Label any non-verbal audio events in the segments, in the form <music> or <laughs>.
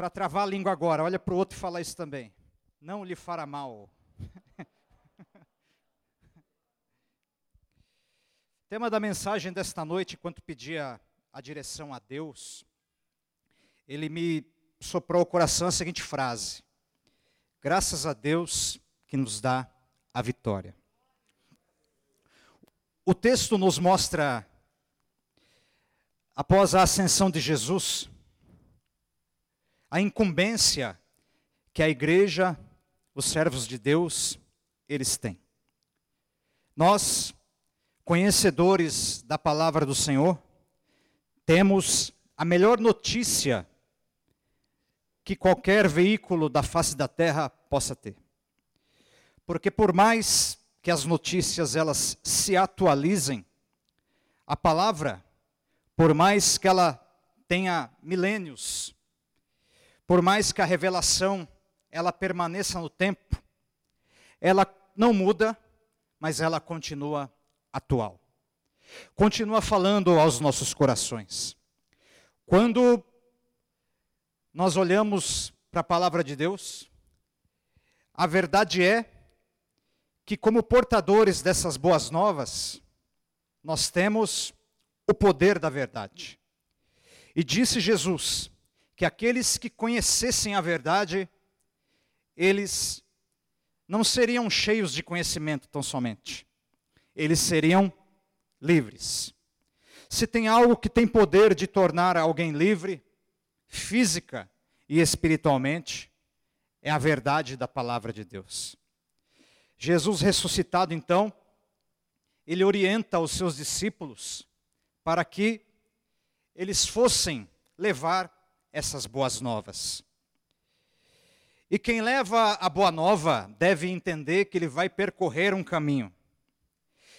para travar a língua agora, olha para o outro e fala isso também. Não lhe fará mal. <laughs> tema da mensagem desta noite, enquanto pedia a direção a Deus, ele me soprou ao coração a seguinte frase: Graças a Deus que nos dá a vitória. O texto nos mostra, após a ascensão de Jesus, a incumbência que a igreja, os servos de Deus, eles têm. Nós, conhecedores da palavra do Senhor, temos a melhor notícia que qualquer veículo da face da terra possa ter. Porque por mais que as notícias elas se atualizem, a palavra, por mais que ela tenha milênios, por mais que a revelação ela permaneça no tempo, ela não muda, mas ela continua atual. Continua falando aos nossos corações. Quando nós olhamos para a palavra de Deus, a verdade é que, como portadores dessas boas novas, nós temos o poder da verdade. E disse Jesus que aqueles que conhecessem a verdade, eles não seriam cheios de conhecimento tão somente, eles seriam livres. Se tem algo que tem poder de tornar alguém livre, física e espiritualmente, é a verdade da palavra de Deus. Jesus ressuscitado, então, ele orienta os seus discípulos para que eles fossem levar essas boas novas. E quem leva a boa nova deve entender que ele vai percorrer um caminho.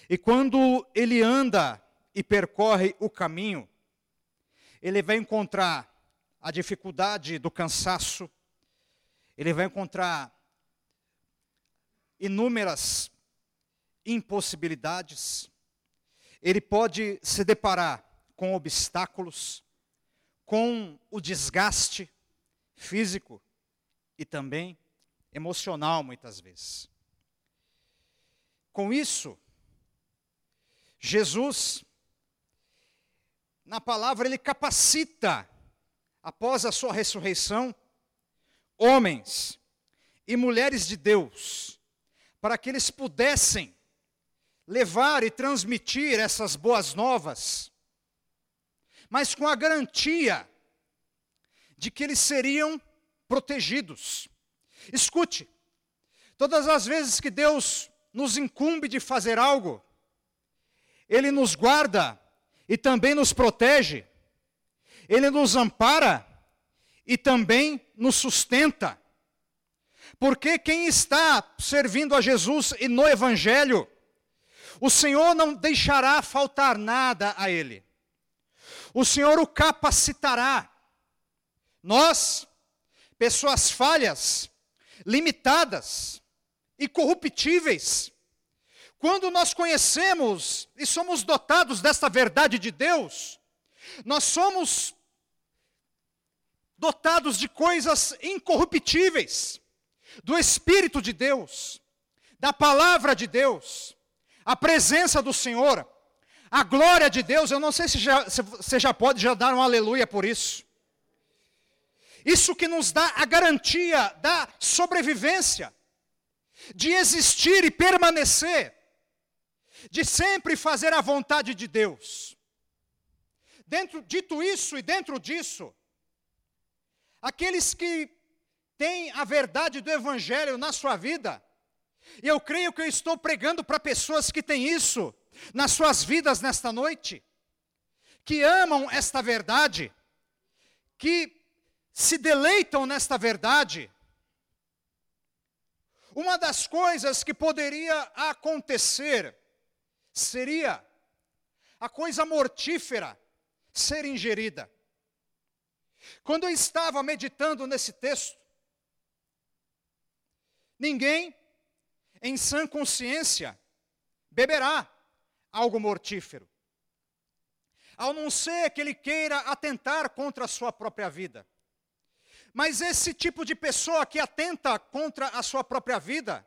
E quando ele anda e percorre o caminho, ele vai encontrar a dificuldade do cansaço, ele vai encontrar inúmeras impossibilidades, ele pode se deparar com obstáculos, com o desgaste físico e também emocional, muitas vezes. Com isso, Jesus, na palavra, ele capacita, após a sua ressurreição, homens e mulheres de Deus, para que eles pudessem levar e transmitir essas boas novas, mas com a garantia de que eles seriam protegidos. Escute, todas as vezes que Deus nos incumbe de fazer algo, ele nos guarda e também nos protege. Ele nos ampara e também nos sustenta. Porque quem está servindo a Jesus e no Evangelho, o Senhor não deixará faltar nada a ele. O Senhor o capacitará. Nós, pessoas falhas, limitadas e corruptíveis, quando nós conhecemos e somos dotados desta verdade de Deus, nós somos dotados de coisas incorruptíveis, do Espírito de Deus, da palavra de Deus, a presença do Senhor, a glória de Deus. Eu não sei se, já, se você já pode já dar um aleluia por isso. Isso que nos dá a garantia da sobrevivência, de existir e permanecer de sempre fazer a vontade de Deus. Dentro, dito isso e dentro disso, aqueles que têm a verdade do Evangelho na sua vida, e eu creio que eu estou pregando para pessoas que têm isso nas suas vidas nesta noite, que amam esta verdade, que se deleitam nesta verdade. Uma das coisas que poderia acontecer seria a coisa mortífera ser ingerida. Quando eu estava meditando nesse texto, ninguém em sã consciência beberá algo mortífero, ao não ser que ele queira atentar contra a sua própria vida. Mas esse tipo de pessoa que atenta contra a sua própria vida,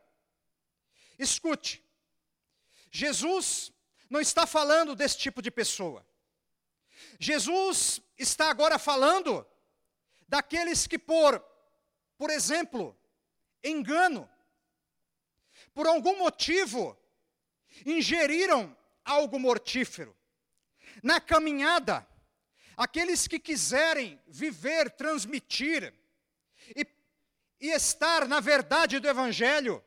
escute, Jesus não está falando desse tipo de pessoa. Jesus está agora falando daqueles que por, por exemplo, engano, por algum motivo, ingeriram algo mortífero. Na caminhada, aqueles que quiserem viver, transmitir e, e estar na verdade do Evangelho,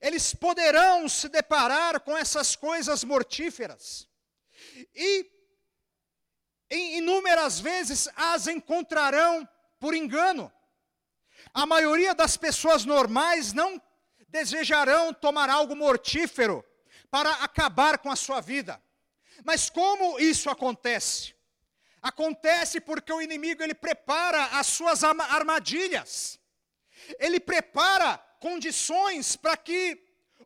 eles poderão se deparar com essas coisas mortíferas. E em inúmeras vezes as encontrarão por engano. A maioria das pessoas normais não desejarão tomar algo mortífero para acabar com a sua vida. Mas como isso acontece? Acontece porque o inimigo ele prepara as suas armadilhas. Ele prepara condições para que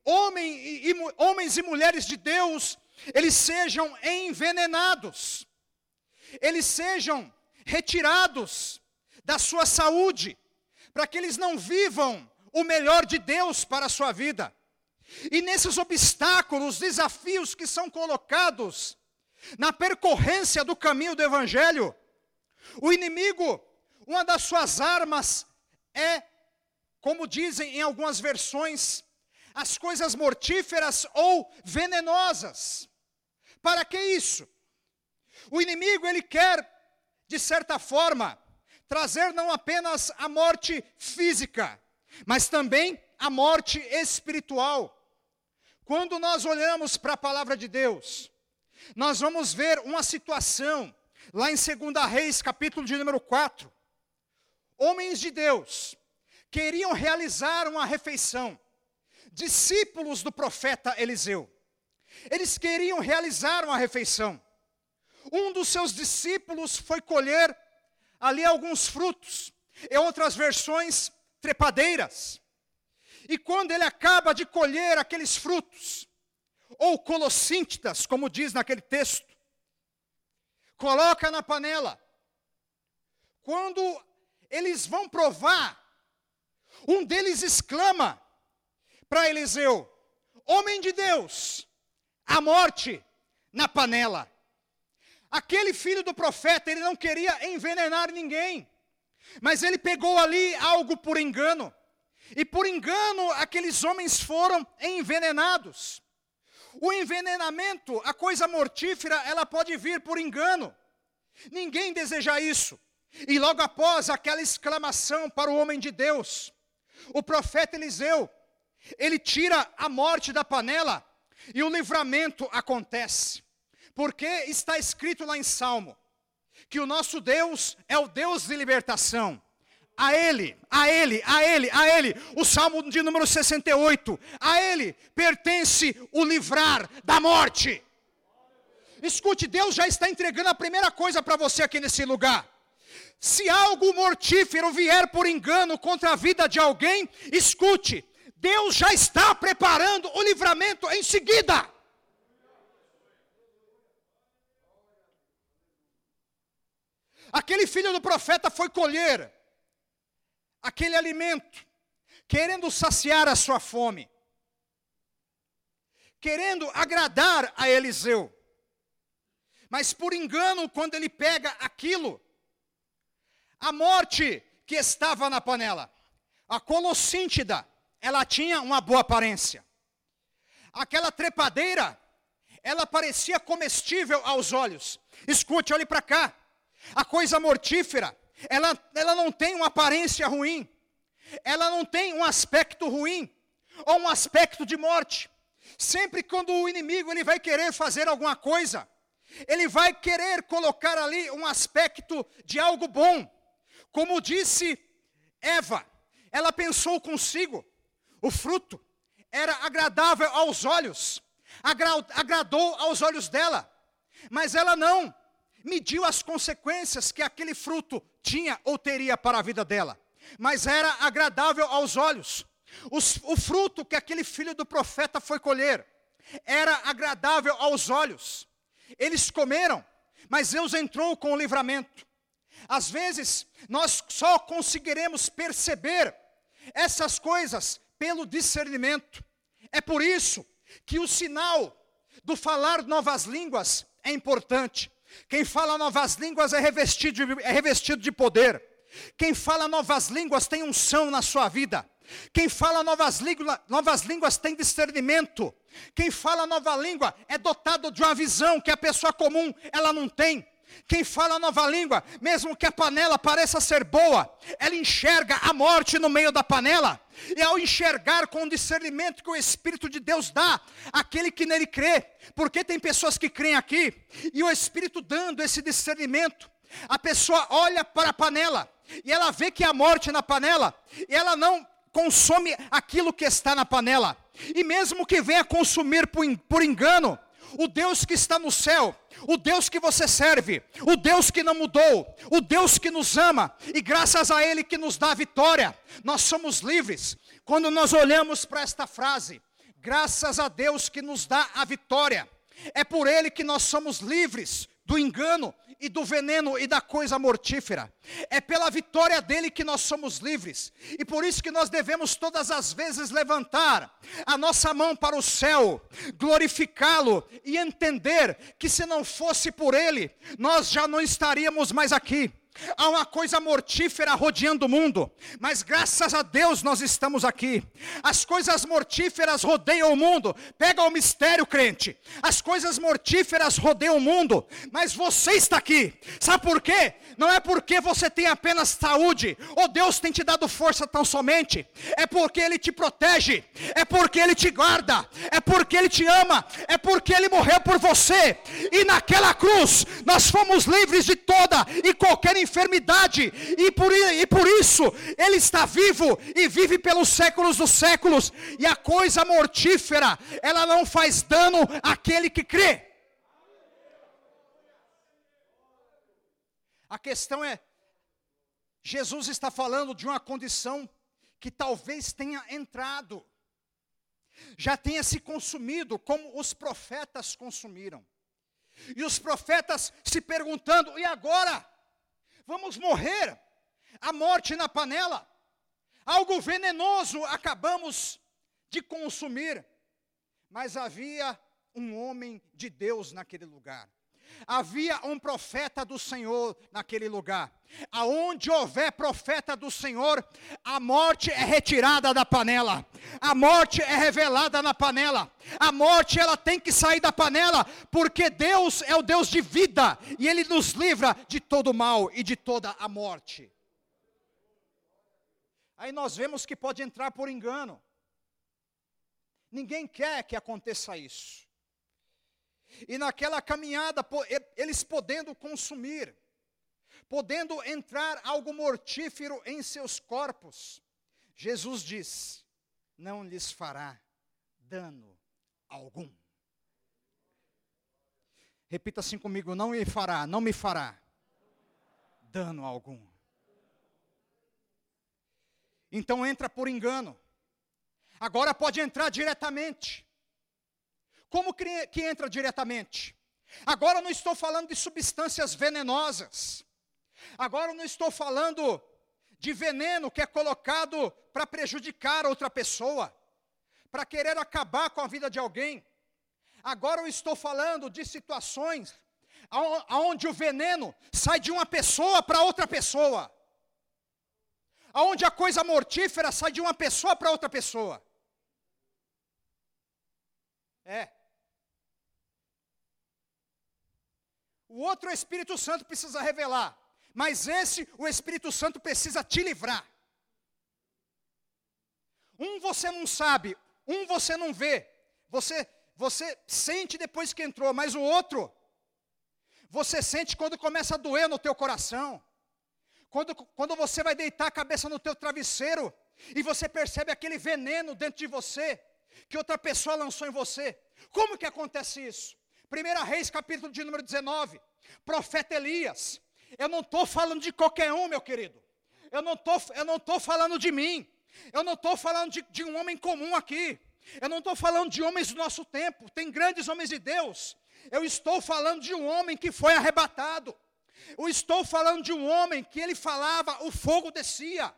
homem e, e, homens e mulheres de Deus eles sejam envenenados. Eles sejam retirados da sua saúde, para que eles não vivam o melhor de Deus para a sua vida. E nesses obstáculos, desafios que são colocados na percorrência do caminho do Evangelho, o inimigo, uma das suas armas é, como dizem em algumas versões, as coisas mortíferas ou venenosas. Para que isso? O inimigo, ele quer, de certa forma, trazer não apenas a morte física, mas também a morte espiritual. Quando nós olhamos para a palavra de Deus, nós vamos ver uma situação, lá em 2 Reis, capítulo de número 4. Homens de Deus queriam realizar uma refeição, discípulos do profeta Eliseu. Eles queriam realizar uma refeição. Um dos seus discípulos foi colher ali alguns frutos, em outras versões, trepadeiras. E quando ele acaba de colher aqueles frutos, ou colossíntitas, como diz naquele texto, coloca na panela. Quando eles vão provar, um deles exclama para Eliseu: Homem de Deus, a morte na panela. Aquele filho do profeta, ele não queria envenenar ninguém, mas ele pegou ali algo por engano, e por engano aqueles homens foram envenenados. O envenenamento, a coisa mortífera, ela pode vir por engano. Ninguém deseja isso. E logo após aquela exclamação para o homem de Deus, o profeta Eliseu, ele tira a morte da panela e o livramento acontece. Porque está escrito lá em Salmo que o nosso Deus é o Deus de libertação. A Ele, a Ele, a Ele, a Ele, o Salmo de número 68, a Ele pertence o livrar da morte. Escute, Deus já está entregando a primeira coisa para você aqui nesse lugar. Se algo mortífero vier por engano contra a vida de alguém, escute, Deus já está preparando o livramento em seguida. Aquele filho do profeta foi colher aquele alimento, querendo saciar a sua fome, querendo agradar a Eliseu. Mas por engano, quando ele pega aquilo, a morte que estava na panela, a colossíntida, ela tinha uma boa aparência. Aquela trepadeira, ela parecia comestível aos olhos. Escute, olhe para cá. A coisa mortífera, ela, ela não tem uma aparência ruim, ela não tem um aspecto ruim, ou um aspecto de morte. Sempre quando o inimigo ele vai querer fazer alguma coisa, ele vai querer colocar ali um aspecto de algo bom. Como disse Eva, ela pensou consigo, o fruto era agradável aos olhos, agra agradou aos olhos dela, mas ela não mediu as consequências que aquele fruto tinha ou teria para a vida dela, mas era agradável aos olhos. Os, o fruto que aquele filho do profeta foi colher era agradável aos olhos. Eles comeram, mas Deus entrou com o livramento. Às vezes, nós só conseguiremos perceber essas coisas pelo discernimento. É por isso que o sinal do falar novas línguas é importante. Quem fala novas línguas é revestido de, é revestido de poder. Quem fala novas línguas tem unção na sua vida. Quem fala novas, língua, novas línguas tem discernimento. Quem fala nova língua é dotado de uma visão que a pessoa comum ela não tem. Quem fala nova língua, mesmo que a panela pareça ser boa, ela enxerga a morte no meio da panela. E ao enxergar com o discernimento que o Espírito de Deus dá, aquele que nele crê, porque tem pessoas que creem aqui, e o Espírito dando esse discernimento, a pessoa olha para a panela, e ela vê que há morte na panela, e ela não consome aquilo que está na panela, e mesmo que venha consumir por engano, o Deus que está no céu, o Deus que você serve, o Deus que não mudou, o Deus que nos ama, e graças a Ele que nos dá a vitória, nós somos livres. Quando nós olhamos para esta frase, graças a Deus que nos dá a vitória, é por Ele que nós somos livres do engano e do veneno e da coisa mortífera. É pela vitória dele que nós somos livres. E por isso que nós devemos todas as vezes levantar a nossa mão para o céu, glorificá-lo e entender que se não fosse por ele, nós já não estaríamos mais aqui. Há uma coisa mortífera rodeando o mundo, mas graças a Deus nós estamos aqui. As coisas mortíferas rodeiam o mundo. Pega o mistério, crente. As coisas mortíferas rodeiam o mundo, mas você está aqui. Sabe por quê? Não é porque você tem apenas saúde, ou Deus tem te dado força tão somente. É porque Ele te protege, é porque Ele te guarda, é porque Ele te ama, é porque Ele morreu por você. E naquela cruz nós fomos livres de toda e qualquer e por, e por isso Ele está vivo e vive pelos séculos dos séculos, e a coisa mortífera, ela não faz dano àquele que crê. A questão é, Jesus está falando de uma condição que talvez tenha entrado, já tenha se consumido, como os profetas consumiram. E os profetas se perguntando: e agora? Vamos morrer. A morte na panela, algo venenoso acabamos de consumir. Mas havia um homem de Deus naquele lugar. Havia um profeta do Senhor naquele lugar. Aonde houver profeta do Senhor, a morte é retirada da panela. A morte é revelada na panela. A morte ela tem que sair da panela, porque Deus é o Deus de vida e ele nos livra de todo mal e de toda a morte. Aí nós vemos que pode entrar por engano. Ninguém quer que aconteça isso. E naquela caminhada, eles podendo consumir, podendo entrar algo mortífero em seus corpos, Jesus diz: não lhes fará dano algum. Repita assim comigo: não me fará, não me fará dano algum. Então entra por engano. Agora pode entrar diretamente. Como que entra diretamente? Agora não estou falando de substâncias venenosas. Agora não estou falando de veneno que é colocado para prejudicar outra pessoa, para querer acabar com a vida de alguém. Agora eu estou falando de situações aonde o veneno sai de uma pessoa para outra pessoa. Aonde a coisa mortífera sai de uma pessoa para outra pessoa. É. O outro o Espírito Santo precisa revelar. Mas esse o Espírito Santo precisa te livrar. Um você não sabe, um você não vê. Você você sente depois que entrou, mas o outro você sente quando começa a doer no teu coração. Quando, quando você vai deitar a cabeça no teu travesseiro e você percebe aquele veneno dentro de você que outra pessoa lançou em você. Como que acontece isso? 1 Reis, capítulo de número 19. Profeta Elias. Eu não estou falando de qualquer um, meu querido. Eu não tô, estou falando de mim. Eu não estou falando de, de um homem comum aqui. Eu não estou falando de homens do nosso tempo. Tem grandes homens de Deus. Eu estou falando de um homem que foi arrebatado. Eu estou falando de um homem que ele falava, o fogo descia.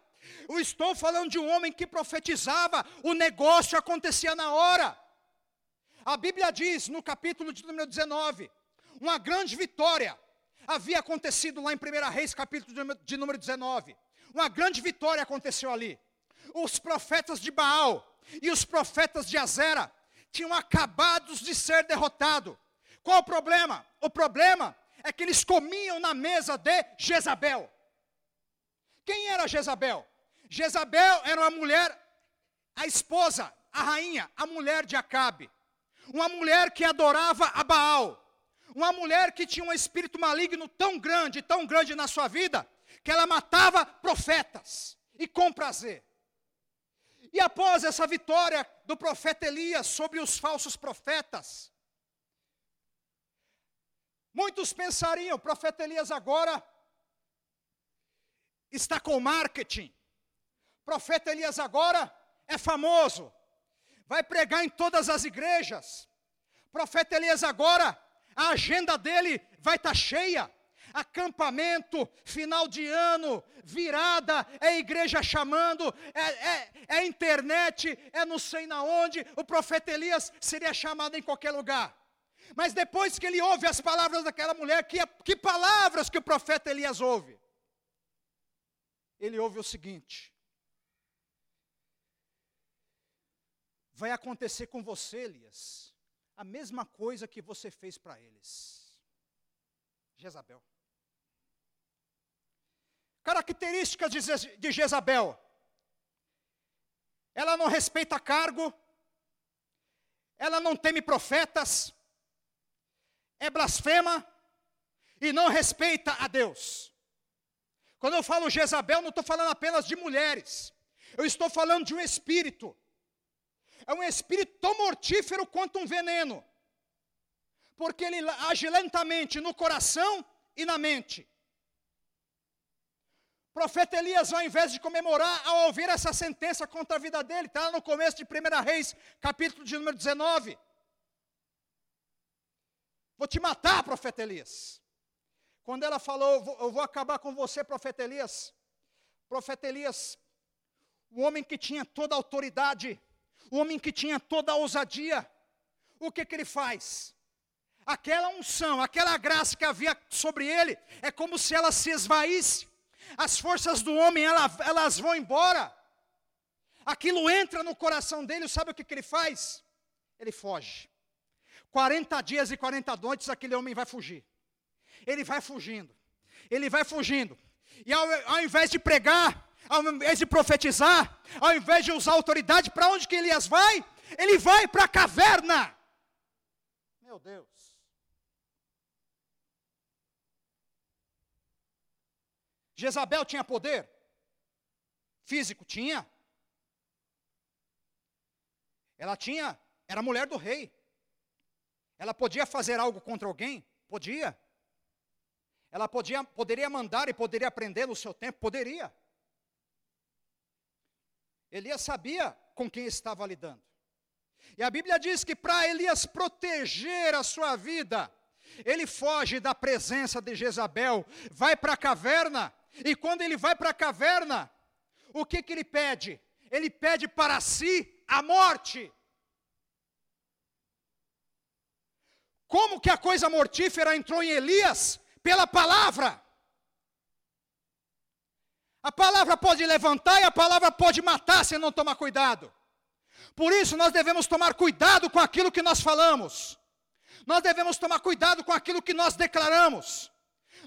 Eu estou falando de um homem que profetizava, o negócio acontecia na hora. A Bíblia diz no capítulo de número 19, uma grande vitória havia acontecido lá em 1 Reis, capítulo de número 19. Uma grande vitória aconteceu ali. Os profetas de Baal e os profetas de Azera tinham acabado de ser derrotados. Qual o problema? O problema é que eles comiam na mesa de Jezabel. Quem era Jezabel? Jezabel era uma mulher, a esposa, a rainha, a mulher de Acabe. Uma mulher que adorava a Baal. Uma mulher que tinha um espírito maligno tão grande, tão grande na sua vida, que ela matava profetas e com prazer. E após essa vitória do profeta Elias sobre os falsos profetas, muitos pensariam: o profeta Elias agora está com marketing, o profeta Elias agora é famoso, vai pregar em todas as igrejas, profeta Elias agora, a agenda dele vai estar tá cheia acampamento, final de ano, virada, é igreja chamando, é, é, é internet, é não sei na onde, o profeta Elias seria chamado em qualquer lugar. Mas depois que ele ouve as palavras daquela mulher, que, que palavras que o profeta Elias ouve? Ele ouve o seguinte: Vai acontecer com você, Elias, a mesma coisa que você fez para eles. Jezabel. Características de Jezabel: ela não respeita cargo, ela não teme profetas, é blasfema e não respeita a Deus. Quando eu falo Jezabel, não estou falando apenas de mulheres, eu estou falando de um espírito. É um espírito tão mortífero quanto um veneno, porque ele age lentamente no coração e na mente profeta Elias, ao invés de comemorar, ao ouvir essa sentença contra a vida dele, está lá no começo de 1 Reis, capítulo de número 19. Vou te matar, profeta Elias. Quando ela falou, eu vou acabar com você, profeta Elias. Profeta Elias, o homem que tinha toda a autoridade, o homem que tinha toda a ousadia, o que, que ele faz? Aquela unção, aquela graça que havia sobre ele, é como se ela se esvaísse as forças do homem elas vão embora. Aquilo entra no coração dele, sabe o que, que ele faz? Ele foge. 40 dias e 40 noites aquele homem vai fugir. Ele vai fugindo. Ele vai fugindo. E ao, ao invés de pregar, ao invés de profetizar, ao invés de usar autoridade, para onde que Elias vai? Ele vai para a caverna. Meu Deus. Jezabel tinha poder? Físico? Tinha. Ela tinha, era mulher do rei. Ela podia fazer algo contra alguém? Podia. Ela podia, poderia mandar e poderia prender no seu tempo? Poderia. Elias sabia com quem estava lidando. E a Bíblia diz que para Elias proteger a sua vida, ele foge da presença de Jezabel, vai para a caverna, e quando ele vai para a caverna, o que, que ele pede? Ele pede para si a morte. Como que a coisa mortífera entrou em Elias? Pela palavra. A palavra pode levantar e a palavra pode matar se não tomar cuidado. Por isso nós devemos tomar cuidado com aquilo que nós falamos. Nós devemos tomar cuidado com aquilo que nós declaramos.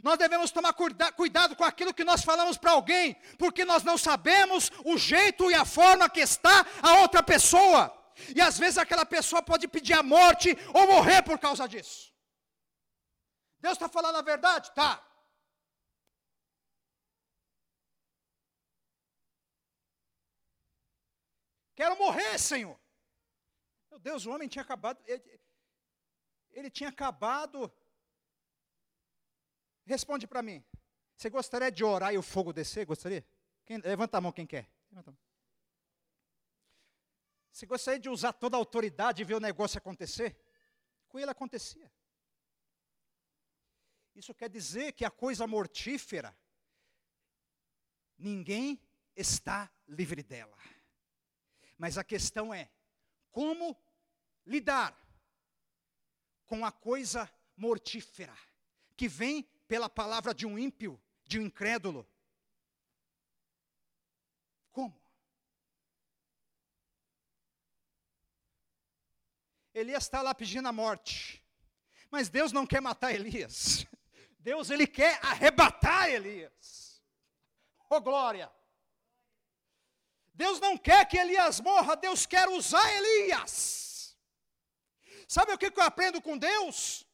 Nós devemos tomar cuidado com aquilo que nós falamos para alguém, porque nós não sabemos o jeito e a forma que está a outra pessoa. E às vezes aquela pessoa pode pedir a morte ou morrer por causa disso. Deus está falando a verdade? Tá. Quero morrer, Senhor. Meu Deus, o homem tinha acabado. Ele, ele tinha acabado Responde para mim. Você gostaria de orar e o fogo descer? Gostaria? Quem, levanta a mão quem quer. Você gostaria de usar toda a autoridade e ver o negócio acontecer? Com ele acontecia. Isso quer dizer que a coisa mortífera, ninguém está livre dela. Mas a questão é: como lidar com a coisa mortífera que vem pela palavra de um ímpio, de um incrédulo? Como? Elias está lá pedindo a morte. Mas Deus não quer matar Elias. <laughs> Deus ele quer arrebatar Elias. Oh glória! Deus não quer que Elias morra, Deus quer usar Elias. Sabe o que eu aprendo com Deus?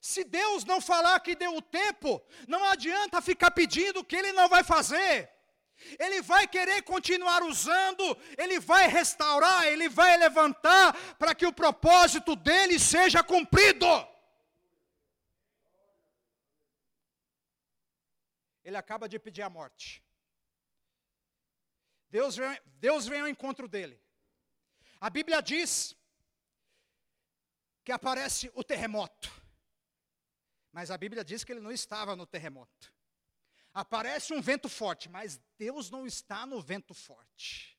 Se Deus não falar que deu o tempo, não adianta ficar pedindo que Ele não vai fazer. Ele vai querer continuar usando, Ele vai restaurar, Ele vai levantar para que o propósito dele seja cumprido. Ele acaba de pedir a morte. Deus vem, Deus vem ao encontro dele. A Bíblia diz que aparece o terremoto. Mas a Bíblia diz que ele não estava no terremoto. Aparece um vento forte, mas Deus não está no vento forte.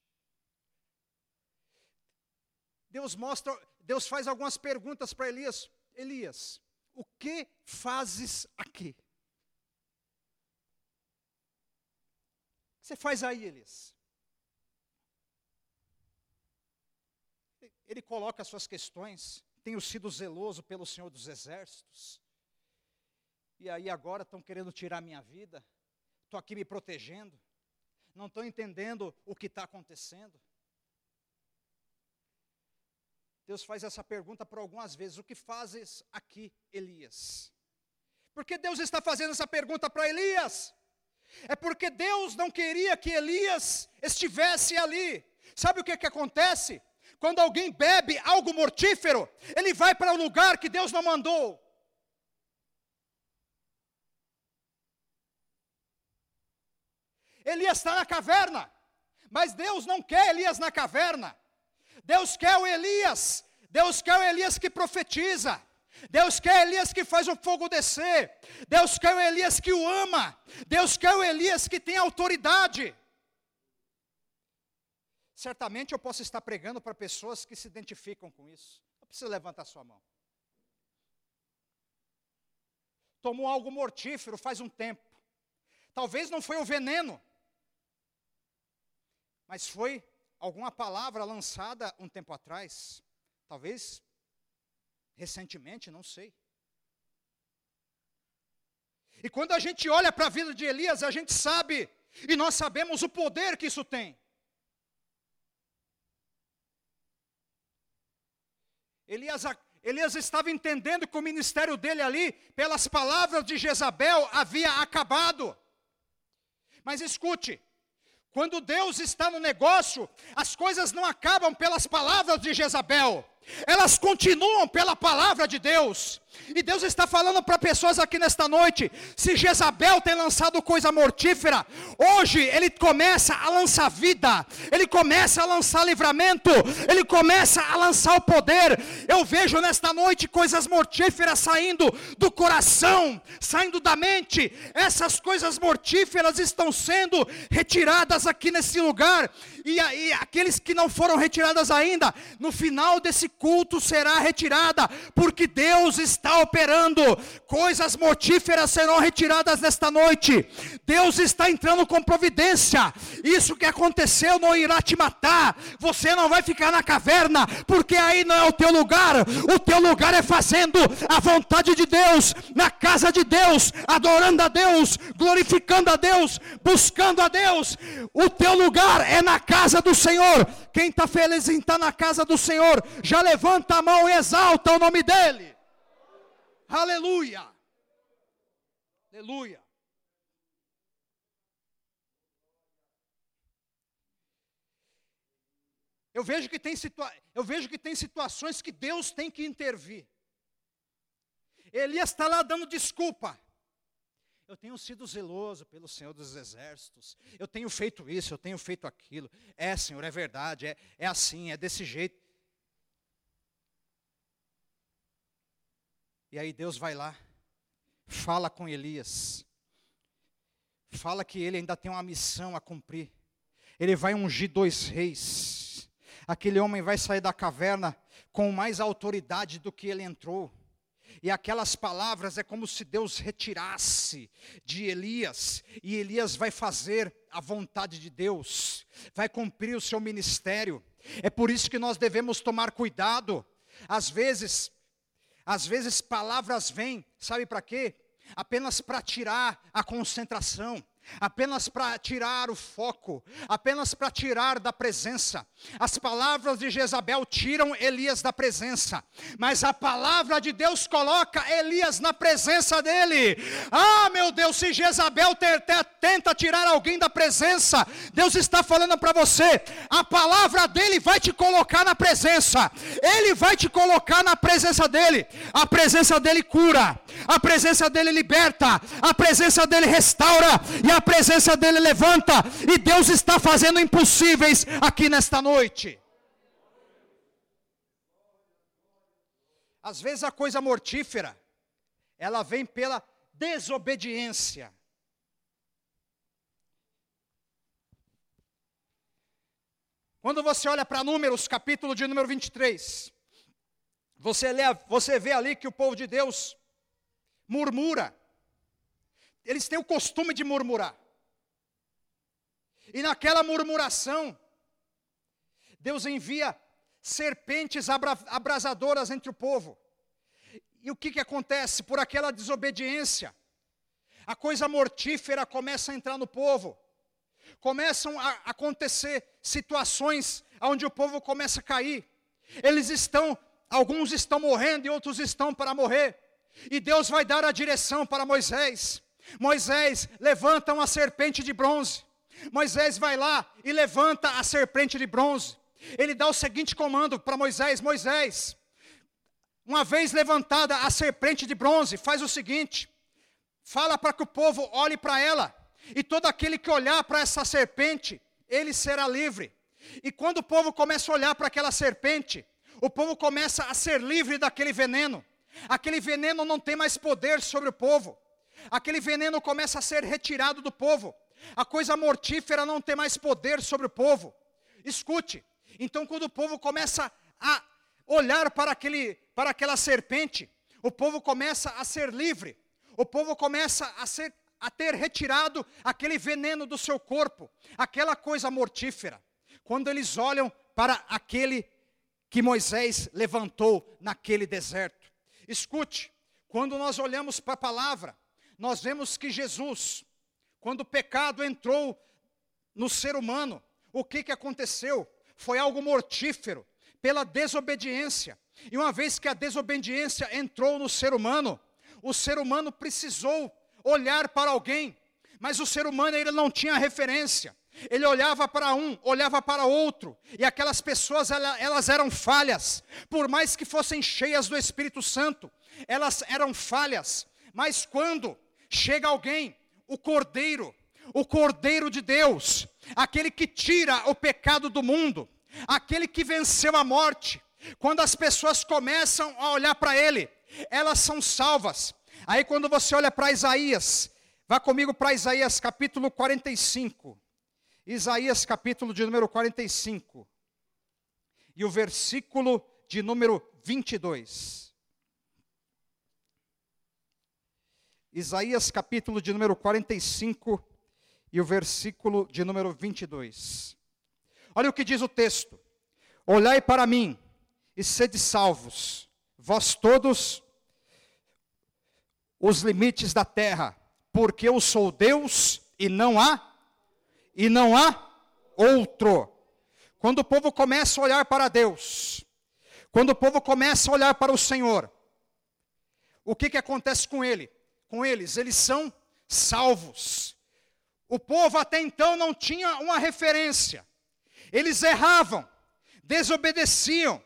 Deus mostra, Deus faz algumas perguntas para Elias. Elias, o que fazes aqui? O que você faz aí, Elias? Ele coloca as suas questões. Tenho sido zeloso pelo Senhor dos Exércitos. E aí agora estão querendo tirar minha vida estou aqui me protegendo, não estou entendendo o que está acontecendo. Deus faz essa pergunta por algumas vezes: o que fazes aqui, Elias? Por que Deus está fazendo essa pergunta para Elias? É porque Deus não queria que Elias estivesse ali. Sabe o que, que acontece? Quando alguém bebe algo mortífero, ele vai para um lugar que Deus não mandou. Elias está na caverna, mas Deus não quer Elias na caverna. Deus quer o Elias, Deus quer o Elias que profetiza. Deus quer Elias que faz o fogo descer. Deus quer o Elias que o ama. Deus quer o Elias que tem autoridade. Certamente eu posso estar pregando para pessoas que se identificam com isso. Não precisa levantar sua mão. Tomou algo mortífero faz um tempo. Talvez não foi o veneno, mas foi alguma palavra lançada um tempo atrás, talvez recentemente, não sei. E quando a gente olha para a vida de Elias, a gente sabe, e nós sabemos o poder que isso tem. Elias, Elias estava entendendo que o ministério dele ali, pelas palavras de Jezabel, havia acabado. Mas escute, quando Deus está no negócio, as coisas não acabam pelas palavras de Jezabel, elas continuam pela palavra de Deus. E Deus está falando para pessoas aqui nesta noite: se Jezabel tem lançado coisa mortífera, hoje ele começa a lançar vida, ele começa a lançar livramento, ele começa a lançar o poder. Eu vejo nesta noite coisas mortíferas saindo do coração, saindo da mente. Essas coisas mortíferas estão sendo retiradas aqui nesse lugar, e, e aqueles que não foram retiradas ainda, no final desse culto será retirada, porque Deus está operando, coisas mortíferas serão retiradas nesta noite. Deus está entrando com providência. Isso que aconteceu não irá te matar. Você não vai ficar na caverna, porque aí não é o teu lugar. O teu lugar é fazendo a vontade de Deus, na casa de Deus, adorando a Deus, glorificando a Deus, buscando a Deus. O teu lugar é na casa do Senhor. Quem está feliz em estar na casa do Senhor, já levanta a mão e exalta o nome dEle. Aleluia. Aleluia. Eu vejo, que tem situa eu vejo que tem situações que Deus tem que intervir. Elias está lá dando desculpa. Eu tenho sido zeloso pelo Senhor dos Exércitos. Eu tenho feito isso, eu tenho feito aquilo. É, Senhor, é verdade, é, é assim, é desse jeito. E aí Deus vai lá, fala com Elias. Fala que ele ainda tem uma missão a cumprir. Ele vai ungir dois reis. Aquele homem vai sair da caverna com mais autoridade do que ele entrou. E aquelas palavras é como se Deus retirasse de Elias, e Elias vai fazer a vontade de Deus, vai cumprir o seu ministério. É por isso que nós devemos tomar cuidado. Às vezes, às vezes palavras vêm, sabe para quê? Apenas para tirar a concentração apenas para tirar o foco, apenas para tirar da presença. As palavras de Jezabel tiram Elias da presença, mas a palavra de Deus coloca Elias na presença dele. Ah, meu Deus, se Jezabel tenta tirar alguém da presença, Deus está falando para você: a palavra dele vai te colocar na presença, ele vai te colocar na presença dele. A presença dele cura, a presença dele liberta, a presença dele restaura e a a presença dele levanta, e Deus está fazendo impossíveis aqui nesta noite. Às vezes a coisa mortífera, ela vem pela desobediência. Quando você olha para Números, capítulo de número 23, você, lê, você vê ali que o povo de Deus murmura eles têm o costume de murmurar. E naquela murmuração, Deus envia serpentes abrasadoras entre o povo. E o que, que acontece? Por aquela desobediência, a coisa mortífera começa a entrar no povo. Começam a acontecer situações onde o povo começa a cair. Eles estão, alguns estão morrendo e outros estão para morrer. E Deus vai dar a direção para Moisés. Moisés levanta uma serpente de bronze. Moisés vai lá e levanta a serpente de bronze. Ele dá o seguinte comando para Moisés: Moisés, uma vez levantada a serpente de bronze, faz o seguinte: fala para que o povo olhe para ela, e todo aquele que olhar para essa serpente, ele será livre. E quando o povo começa a olhar para aquela serpente, o povo começa a ser livre daquele veneno. Aquele veneno não tem mais poder sobre o povo aquele veneno começa a ser retirado do povo, a coisa mortífera não tem mais poder sobre o povo. Escute, então quando o povo começa a olhar para, aquele, para aquela serpente, o povo começa a ser livre, o povo começa a, ser, a ter retirado aquele veneno do seu corpo, aquela coisa mortífera. Quando eles olham para aquele que Moisés levantou naquele deserto. Escute, quando nós olhamos para a palavra, nós vemos que Jesus, quando o pecado entrou no ser humano, o que, que aconteceu? Foi algo mortífero, pela desobediência. E uma vez que a desobediência entrou no ser humano, o ser humano precisou olhar para alguém, mas o ser humano ele não tinha referência. Ele olhava para um, olhava para outro, e aquelas pessoas elas eram falhas, por mais que fossem cheias do Espírito Santo, elas eram falhas. Mas quando chega alguém, o Cordeiro, o Cordeiro de Deus, aquele que tira o pecado do mundo, aquele que venceu a morte. Quando as pessoas começam a olhar para ele, elas são salvas. Aí quando você olha para Isaías, vá comigo para Isaías capítulo 45. Isaías capítulo de número 45. E o versículo de número 22. Isaías capítulo de número 45 e o versículo de número 22. Olha o que diz o texto: Olhai para mim e sede salvos, vós todos os limites da terra, porque eu sou Deus e não há e não há outro. Quando o povo começa a olhar para Deus, quando o povo começa a olhar para o Senhor, o que, que acontece com ele? Com eles, eles são salvos. O povo até então não tinha uma referência, eles erravam, desobedeciam,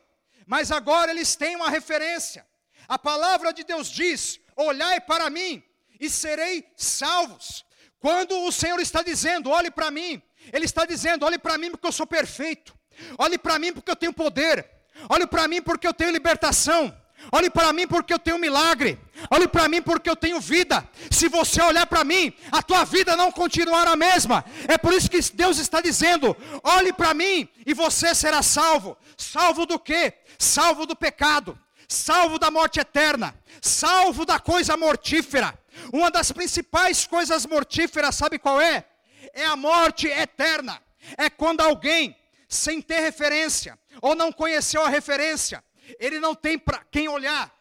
mas agora eles têm uma referência. A palavra de Deus diz: Olhai para mim e serei salvos. Quando o Senhor está dizendo, olhe para mim, Ele está dizendo, olhe para mim porque eu sou perfeito, olhe para mim porque eu tenho poder, olhe para mim porque eu tenho libertação, Olhe para mim porque eu tenho milagre. Olhe para mim porque eu tenho vida. Se você olhar para mim, a tua vida não continuará a mesma. É por isso que Deus está dizendo: olhe para mim e você será salvo. Salvo do quê? Salvo do pecado, salvo da morte eterna, salvo da coisa mortífera. Uma das principais coisas mortíferas, sabe qual é? É a morte eterna. É quando alguém, sem ter referência, ou não conheceu a referência, ele não tem para quem olhar.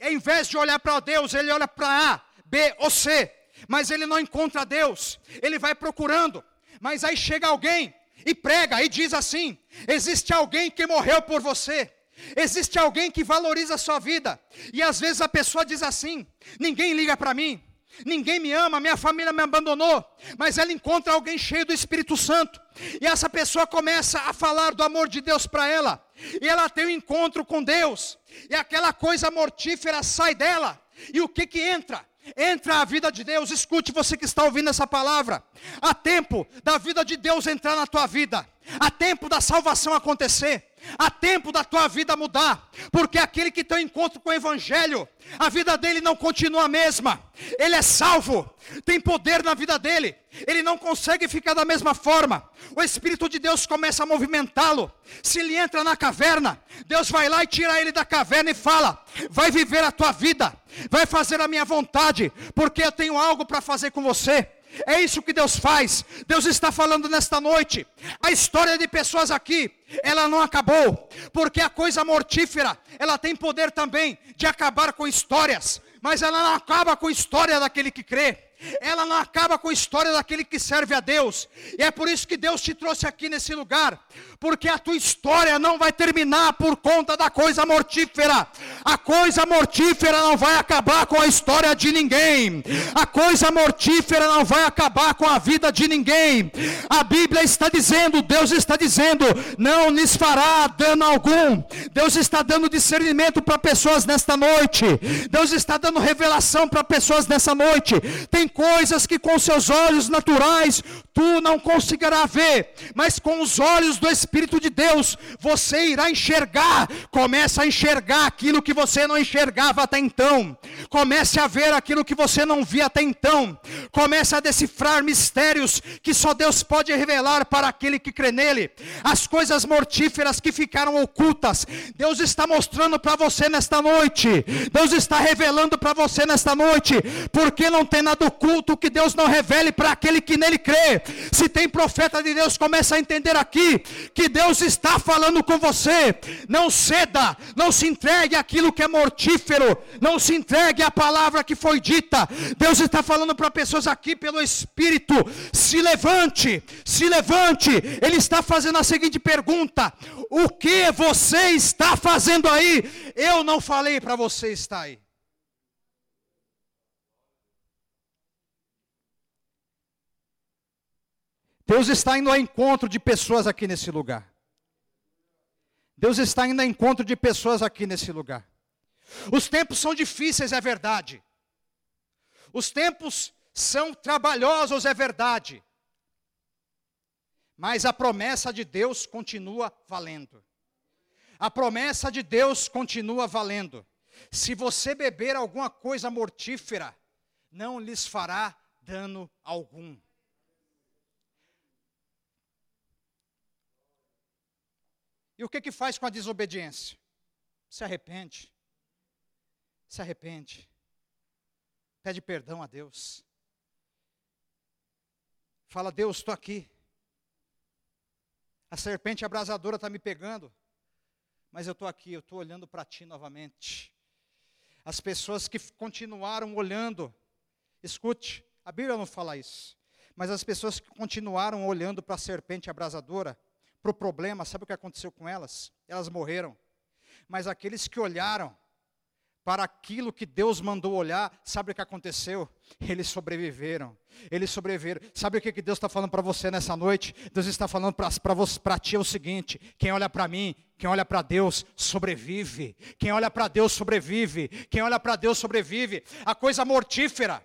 Ao invés de olhar para Deus, ele olha para A, B ou C. Mas ele não encontra Deus. Ele vai procurando. Mas aí chega alguém e prega e diz assim: existe alguém que morreu por você. Existe alguém que valoriza a sua vida. E às vezes a pessoa diz assim: ninguém liga para mim, ninguém me ama, minha família me abandonou. Mas ela encontra alguém cheio do Espírito Santo. E essa pessoa começa a falar do amor de Deus para ela. E ela tem um encontro com Deus. E aquela coisa mortífera sai dela. E o que que entra? Entra a vida de Deus, escute você que está ouvindo essa palavra. Há tempo da vida de Deus entrar na tua vida. Há tempo da salvação acontecer. Há tempo da tua vida mudar, porque aquele que tem encontro com o Evangelho, a vida dele não continua a mesma, ele é salvo, tem poder na vida dele, ele não consegue ficar da mesma forma, o Espírito de Deus começa a movimentá-lo. Se ele entra na caverna, Deus vai lá e tira ele da caverna e fala: Vai viver a tua vida, vai fazer a minha vontade, porque eu tenho algo para fazer com você. É isso que Deus faz. Deus está falando nesta noite. A história de pessoas aqui, ela não acabou, porque a coisa mortífera, ela tem poder também de acabar com histórias, mas ela não acaba com a história daquele que crê ela não acaba com a história daquele que serve a Deus. E é por isso que Deus te trouxe aqui nesse lugar, porque a tua história não vai terminar por conta da coisa mortífera. A coisa mortífera não vai acabar com a história de ninguém. A coisa mortífera não vai acabar com a vida de ninguém. A Bíblia está dizendo, Deus está dizendo, não lhes fará dano algum. Deus está dando discernimento para pessoas nesta noite. Deus está dando revelação para pessoas nessa noite. Tem coisas que com seus olhos naturais tu não conseguirá ver, mas com os olhos do Espírito de Deus você irá enxergar. Começa a enxergar aquilo que você não enxergava até então. Comece a ver aquilo que você não via até então. Comece a decifrar mistérios que só Deus pode revelar para aquele que crê nele. As coisas mortíferas que ficaram ocultas, Deus está mostrando para você nesta noite. Deus está revelando para você nesta noite, porque não tem nada que Deus não revele para aquele que nele crê. Se tem profeta de Deus, começa a entender aqui que Deus está falando com você. Não ceda, não se entregue àquilo que é mortífero, não se entregue à palavra que foi dita. Deus está falando para pessoas aqui pelo Espírito: se levante, se levante. Ele está fazendo a seguinte pergunta: O que você está fazendo aí? Eu não falei para você estar aí. Deus está indo ao encontro de pessoas aqui nesse lugar. Deus está indo ao encontro de pessoas aqui nesse lugar. Os tempos são difíceis, é verdade. Os tempos são trabalhosos, é verdade. Mas a promessa de Deus continua valendo. A promessa de Deus continua valendo. Se você beber alguma coisa mortífera, não lhes fará dano algum. E o que que faz com a desobediência? Se arrepende. Se arrepende. Pede perdão a Deus. Fala, Deus, estou aqui. A serpente abrasadora está me pegando. Mas eu estou aqui, eu estou olhando para ti novamente. As pessoas que continuaram olhando, escute, a Bíblia não fala isso. Mas as pessoas que continuaram olhando para a serpente abrasadora, para o problema, sabe o que aconteceu com elas? Elas morreram. Mas aqueles que olharam para aquilo que Deus mandou olhar, sabe o que aconteceu? Eles sobreviveram. Eles sobreviveram. Sabe o que Deus está falando para você nessa noite? Deus está falando para ti é o seguinte: quem olha para mim, quem olha para Deus, sobrevive. Quem olha para Deus, sobrevive. Quem olha para Deus, sobrevive. A coisa mortífera.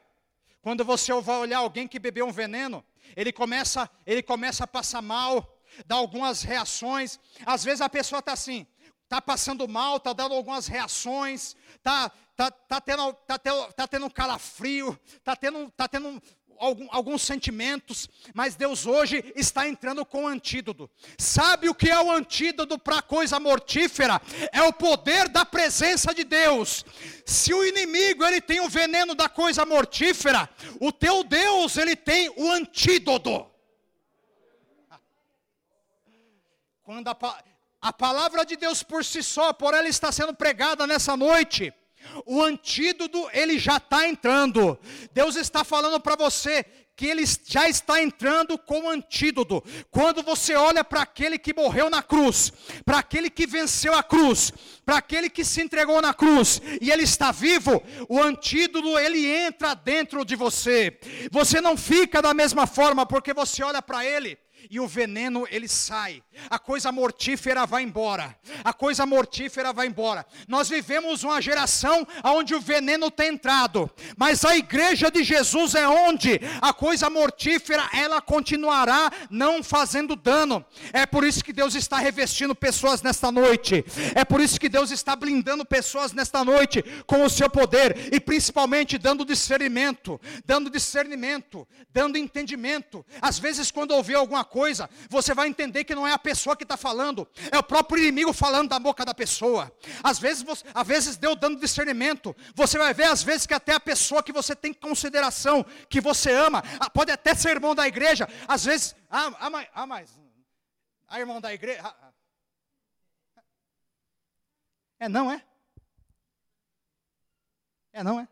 Quando você vai olhar alguém que bebeu um veneno, ele começa, ele começa a passar mal dá algumas reações. Às vezes a pessoa está assim, está passando mal, está dando algumas reações, está tá, tá tendo, tá, tendo, tá tendo um calafrio, está tendo, tá tendo algum, alguns sentimentos, mas Deus hoje está entrando com o antídoto. Sabe o que é o antídoto para coisa mortífera? É o poder da presença de Deus. Se o inimigo ele tem o veneno da coisa mortífera, o teu Deus ele tem o antídoto. Quando a, a palavra de Deus por si só, por ela está sendo pregada nessa noite, o antídoto ele já está entrando. Deus está falando para você que ele já está entrando com o antídoto. Quando você olha para aquele que morreu na cruz, para aquele que venceu a cruz, para aquele que se entregou na cruz e ele está vivo, o antídoto ele entra dentro de você. Você não fica da mesma forma porque você olha para ele e o veneno ele sai, a coisa mortífera vai embora, a coisa mortífera vai embora. Nós vivemos uma geração onde o veneno tem entrado, mas a igreja de Jesus é onde a coisa mortífera ela continuará não fazendo dano. É por isso que Deus está revestindo pessoas nesta noite, é por isso que Deus está blindando pessoas nesta noite com o seu poder e principalmente dando discernimento, dando discernimento, dando entendimento. Às vezes, quando ouvir alguma coisa, você vai entender que não é a pessoa que está falando, é o próprio inimigo falando da boca da pessoa. Às vezes, você, às vezes Deus dando discernimento, você vai ver às vezes que até a pessoa que você tem consideração, que você ama, pode até ser irmão da igreja, às vezes, ah, ah, ah, mas a irmão da igreja. Ah, ah. é não, é? É não, é?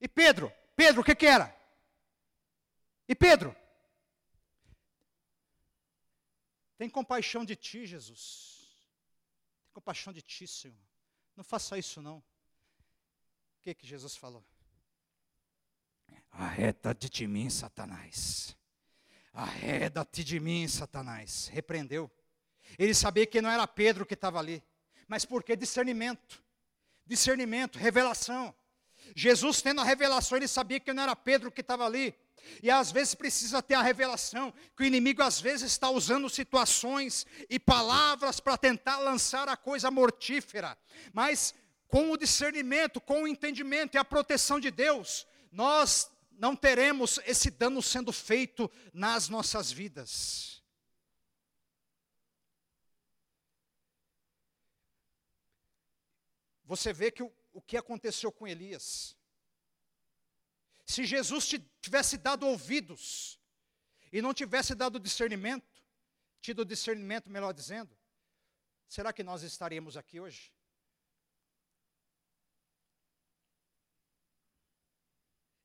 E Pedro? Pedro, o que que era? E Pedro? Tem compaixão de ti, Jesus. Tem compaixão de ti, Senhor. Não faça isso, não. O que que Jesus falou? Arreda-te de mim, Satanás. Arreda-te de mim, Satanás. Repreendeu. Ele sabia que não era Pedro que estava ali. Mas por que discernimento? Discernimento, revelação. Jesus tendo a revelação, ele sabia que não era Pedro que estava ali. E às vezes precisa ter a revelação que o inimigo às vezes está usando situações e palavras para tentar lançar a coisa mortífera. Mas com o discernimento, com o entendimento e a proteção de Deus, nós não teremos esse dano sendo feito nas nossas vidas. Você vê que o, o que aconteceu com Elias. Se Jesus tivesse dado ouvidos e não tivesse dado discernimento, tido discernimento, melhor dizendo, será que nós estaríamos aqui hoje?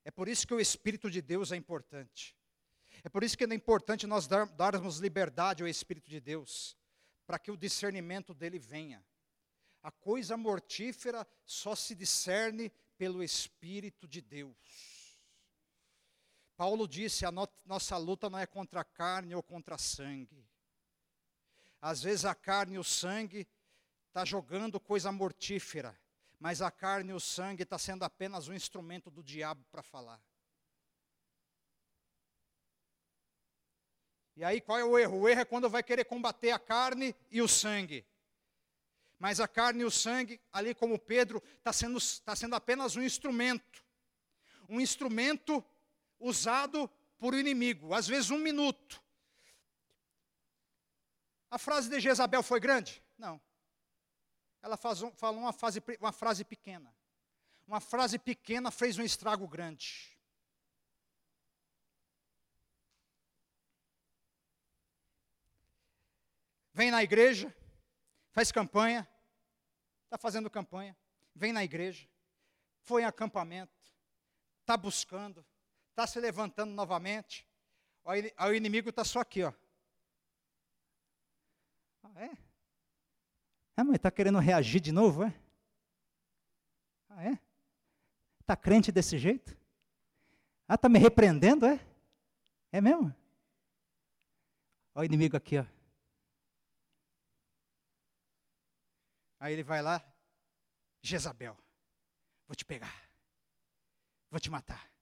É por isso que o Espírito de Deus é importante. É por isso que é importante nós dar, darmos liberdade ao Espírito de Deus, para que o discernimento dele venha. A coisa mortífera só se discerne pelo Espírito de Deus. Paulo disse: a no nossa luta não é contra a carne ou contra sangue. Às vezes a carne e o sangue está jogando coisa mortífera, mas a carne e o sangue está sendo apenas um instrumento do diabo para falar. E aí qual é o erro? O erro é quando vai querer combater a carne e o sangue. Mas a carne e o sangue, ali como Pedro, está sendo, tá sendo apenas um instrumento. Um instrumento usado por o inimigo, às vezes um minuto. A frase de Jezabel foi grande? Não. Ela faz, falou uma, fase, uma frase pequena. Uma frase pequena fez um estrago grande. Vem na igreja, faz campanha, está fazendo campanha, vem na igreja, foi em acampamento, está buscando, está se levantando novamente. Aí, o inimigo está só aqui, ó. Ah, é? Ah, mas está querendo reagir de novo, é? Ah, é? Está crente desse jeito? Ah, está me repreendendo, é? É mesmo? Olha o inimigo aqui, ó. Aí ele vai lá, Jezabel, vou te pegar, vou te matar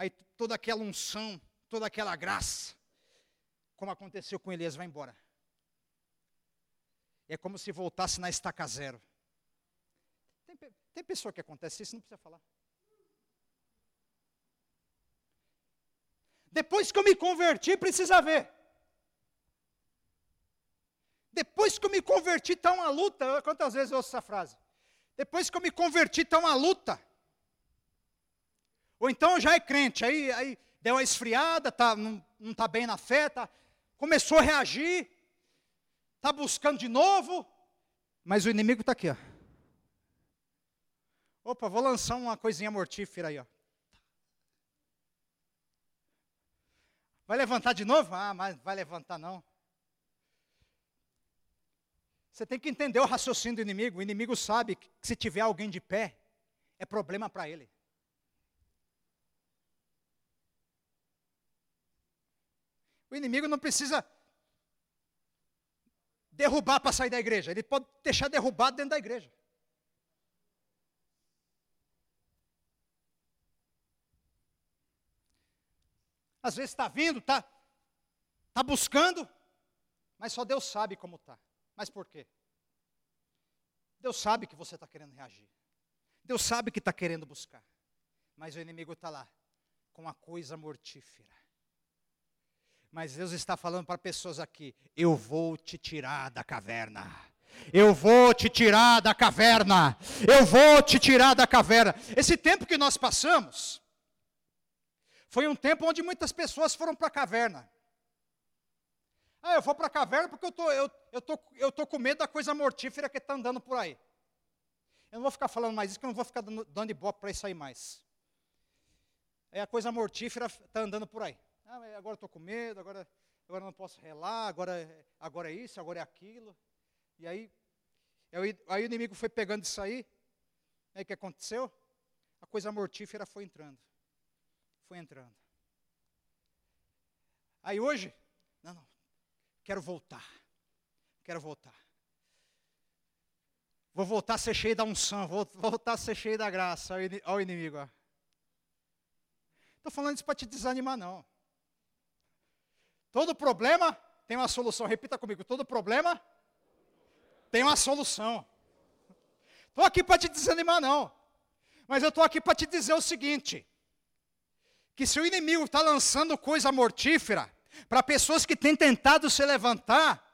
aí toda aquela unção, toda aquela graça, como aconteceu com Elias, vai embora. É como se voltasse na estaca zero. Tem, tem pessoa que acontece isso, não precisa falar. Depois que eu me converti, precisa ver. Depois que eu me converti, está uma luta. Quantas vezes eu ouço essa frase? Depois que eu me converti, está uma luta. Ou então já é crente, aí, aí deu uma esfriada, tá, não está bem na fé, tá, começou a reagir, está buscando de novo, mas o inimigo está aqui. Ó. Opa, vou lançar uma coisinha mortífera aí. Ó. Vai levantar de novo? Ah, mas vai levantar não. Você tem que entender o raciocínio do inimigo. O inimigo sabe que se tiver alguém de pé, é problema para ele. O inimigo não precisa derrubar para sair da igreja. Ele pode deixar derrubado dentro da igreja. Às vezes está vindo, está tá buscando, mas só Deus sabe como está. Mas por quê? Deus sabe que você está querendo reagir. Deus sabe que está querendo buscar. Mas o inimigo está lá, com a coisa mortífera. Mas Deus está falando para pessoas aqui: eu vou te tirar da caverna. Eu vou te tirar da caverna. Eu vou te tirar da caverna. Esse tempo que nós passamos, foi um tempo onde muitas pessoas foram para a caverna. Ah, eu vou para a caverna porque eu tô, eu, eu, tô, eu tô com medo da coisa mortífera que está andando por aí. Eu não vou ficar falando mais isso, que eu não vou ficar dando, dando ibope para isso aí mais. É a coisa mortífera está andando por aí. Ah, agora estou com medo, agora, agora não posso relar, agora, agora é isso, agora é aquilo. E aí, aí, aí o inimigo foi pegando isso aí. Aí o que aconteceu? A coisa mortífera foi entrando foi entrando. Aí hoje, não, não, quero voltar. Quero voltar. Vou voltar a ser cheio da unção, vou voltar a ser cheio da graça. Olha o inimigo. Estou falando isso para te desanimar, não. Todo problema tem uma solução. Repita comigo: todo problema tem uma solução. Estou aqui para te desanimar, não. Mas eu estou aqui para te dizer o seguinte: que se o inimigo está lançando coisa mortífera para pessoas que têm tentado se levantar,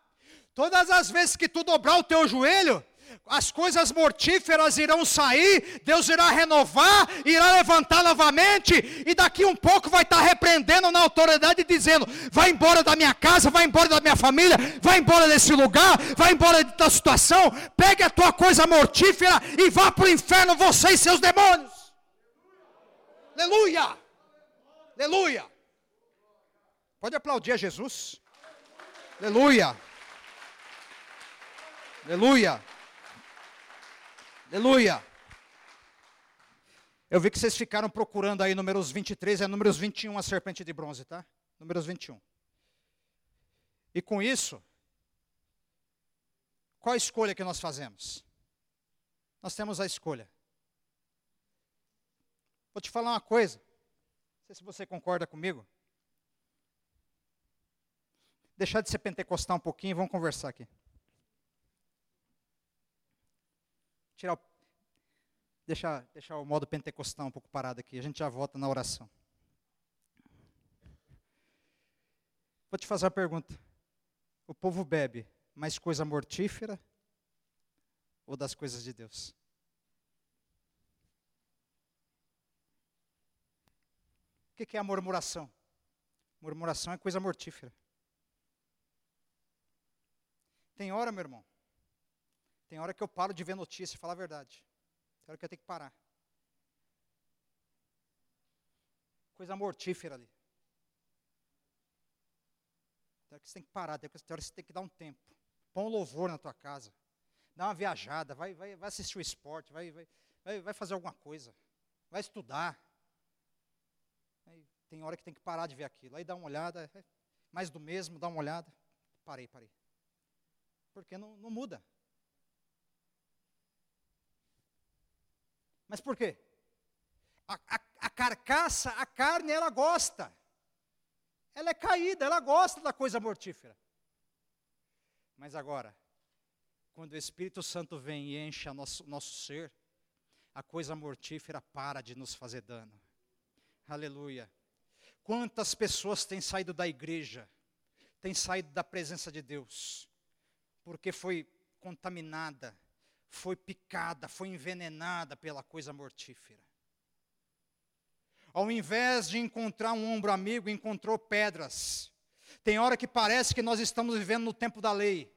todas as vezes que tu dobrar o teu joelho, as coisas mortíferas irão sair, Deus irá renovar, irá levantar novamente, e daqui um pouco vai estar repreendendo na autoridade, dizendo: vai embora da minha casa, vai embora da minha família, vai embora desse lugar, vai embora da situação, pegue a tua coisa mortífera e vá para o inferno, você e seus demônios. Aleluia! Aleluia. Pode aplaudir a Jesus. Aleluia. Aleluia. Aleluia. Eu vi que vocês ficaram procurando aí números 23 é números 21 a serpente de bronze, tá? Números 21. E com isso, qual a escolha que nós fazemos? Nós temos a escolha. Vou te falar uma coisa. Não sei se você concorda comigo. Deixar de ser pentecostal um pouquinho vamos conversar aqui. Tirar o, deixar, deixar o modo pentecostal um pouco parado aqui. A gente já volta na oração. Vou te fazer uma pergunta. O povo bebe mais coisa mortífera ou das coisas de Deus? O que é a murmuração? Murmuração é coisa mortífera. Tem hora, meu irmão, tem hora que eu paro de ver notícia, falar a verdade. Tem hora que eu tenho que parar. Coisa mortífera ali. Tem hora que você tem que parar, tem hora que você tem que dar um tempo. Põe um louvor na tua casa. Dá uma viajada, vai, vai, vai assistir o esporte, vai, vai, vai, fazer alguma coisa. Vai estudar. Aí tem hora que tem que parar de ver aquilo. Aí dá uma olhada, é mais do mesmo, dá uma olhada. Parei, parei. Porque não, não muda. Mas por quê? A, a, a, carcaça, a carne, ela gosta. Ela é caída, ela gosta da coisa mortífera. Mas agora, quando o Espírito Santo vem e enche o nosso, nosso ser, a coisa mortífera para de nos fazer dano. Aleluia. Quantas pessoas têm saído da igreja, têm saído da presença de Deus, porque foi contaminada, foi picada, foi envenenada pela coisa mortífera. Ao invés de encontrar um ombro amigo, encontrou pedras. Tem hora que parece que nós estamos vivendo no tempo da lei.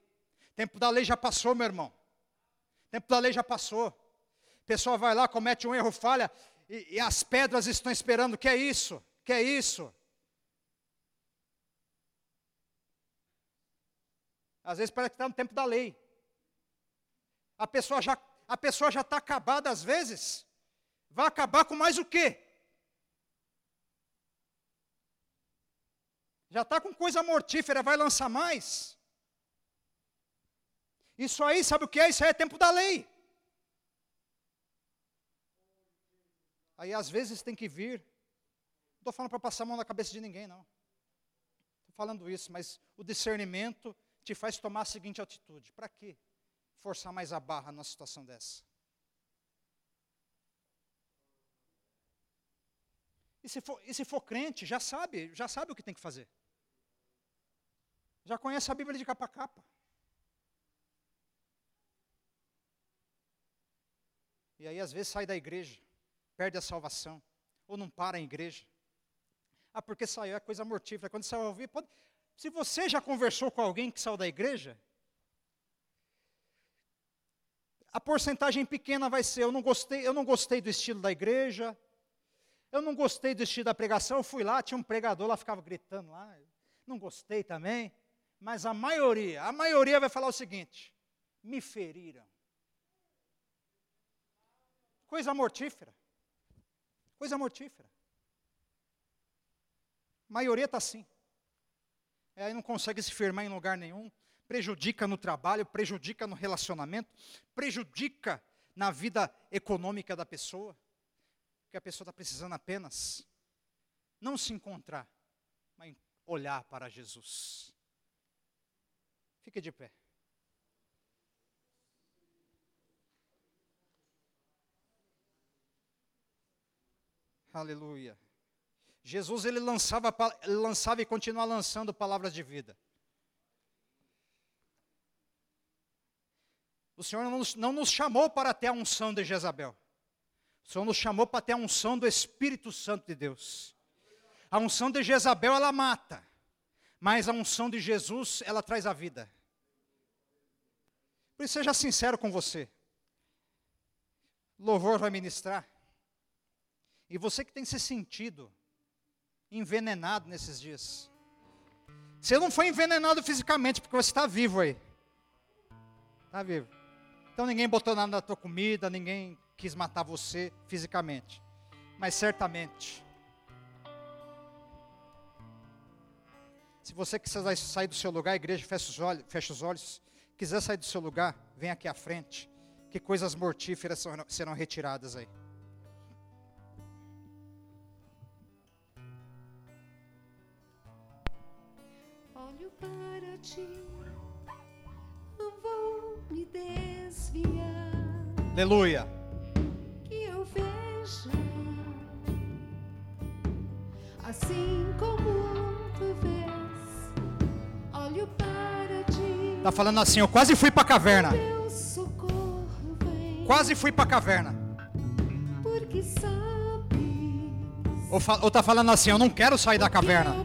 Tempo da lei já passou, meu irmão. Tempo da lei já passou. Pessoa vai lá, comete um erro, falha, e, e as pedras estão esperando. Que é isso? Que é isso? Às vezes parece que está no tempo da lei. A pessoa já a pessoa já está acabada às vezes. Vai acabar com mais o quê? Já está com coisa mortífera, vai lançar mais. Isso aí, sabe o que é? Isso aí é tempo da lei. Aí às vezes tem que vir. Não estou falando para passar a mão na cabeça de ninguém, não. Estou falando isso, mas o discernimento te faz tomar a seguinte atitude: para quê? Forçar mais a barra numa situação dessa. E se, for, e se for crente, já sabe, já sabe o que tem que fazer. Já conhece a Bíblia de capa a capa. E aí, às vezes, sai da igreja, perde a salvação, ou não para em igreja. Ah, porque saiu, é coisa mortífera. Quando você vai ouvir, pode... se você já conversou com alguém que saiu da igreja, a porcentagem pequena vai ser, eu não gostei, eu não gostei do estilo da igreja, eu não gostei do estilo da pregação, eu fui lá, tinha um pregador lá, ficava gritando lá, não gostei também, mas a maioria, a maioria vai falar o seguinte: me feriram. Coisa mortífera. Coisa mortífera. A maioria está assim. É, aí não consegue se firmar em lugar nenhum, prejudica no trabalho, prejudica no relacionamento, prejudica na vida econômica da pessoa, porque a pessoa está precisando apenas não se encontrar, mas olhar para Jesus. Fique de pé. Aleluia. Jesus ele lançava, lançava e continua lançando palavras de vida. O Senhor não nos, não nos chamou para ter a unção de Jezabel. O Senhor nos chamou para ter a unção do Espírito Santo de Deus. A unção de Jezabel ela mata, mas a unção de Jesus ela traz a vida. Por isso seja sincero com você. Louvor vai ministrar. E você que tem se sentido envenenado nesses dias. Você não foi envenenado fisicamente, porque você está vivo aí. Está vivo. Então ninguém botou nada na tua comida, ninguém quis matar você fisicamente. Mas certamente. Se você quiser sair do seu lugar, a igreja fecha os olhos, fecha os olhos. Quiser sair do seu lugar, vem aqui à frente. Que coisas mortíferas serão retiradas aí. para ti, vou me desviar. Aleluia. Que eu veja, assim como tu vês, olho para ti. Tá falando assim, eu quase fui para a caverna. Quase fui para a caverna. Porque sabes. Ou, ou tá falando assim, eu não quero sair da caverna.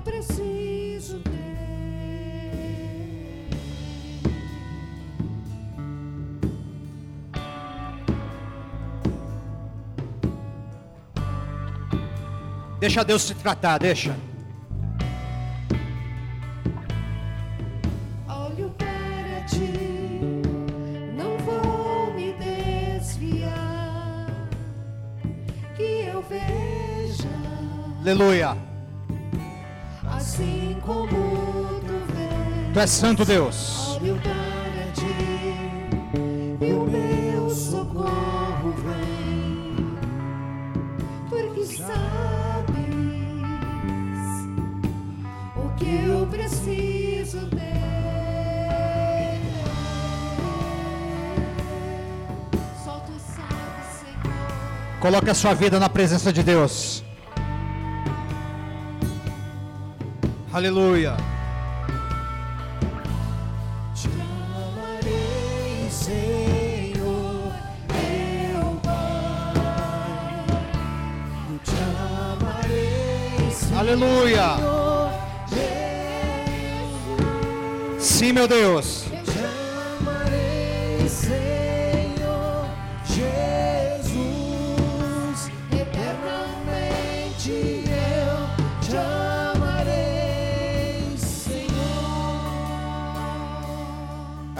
Deixa Deus te tratar, deixa. Olho para ti, não vou me desviar. Que eu veja. Aleluia. Assim como tu vês. Tu és santo Deus. Coloque a sua vida na presença de Deus. Aleluia. Te amarei, Senhor, meu Pai. Eu te amarei, Senhor, Aleluia. Sim, meu Deus.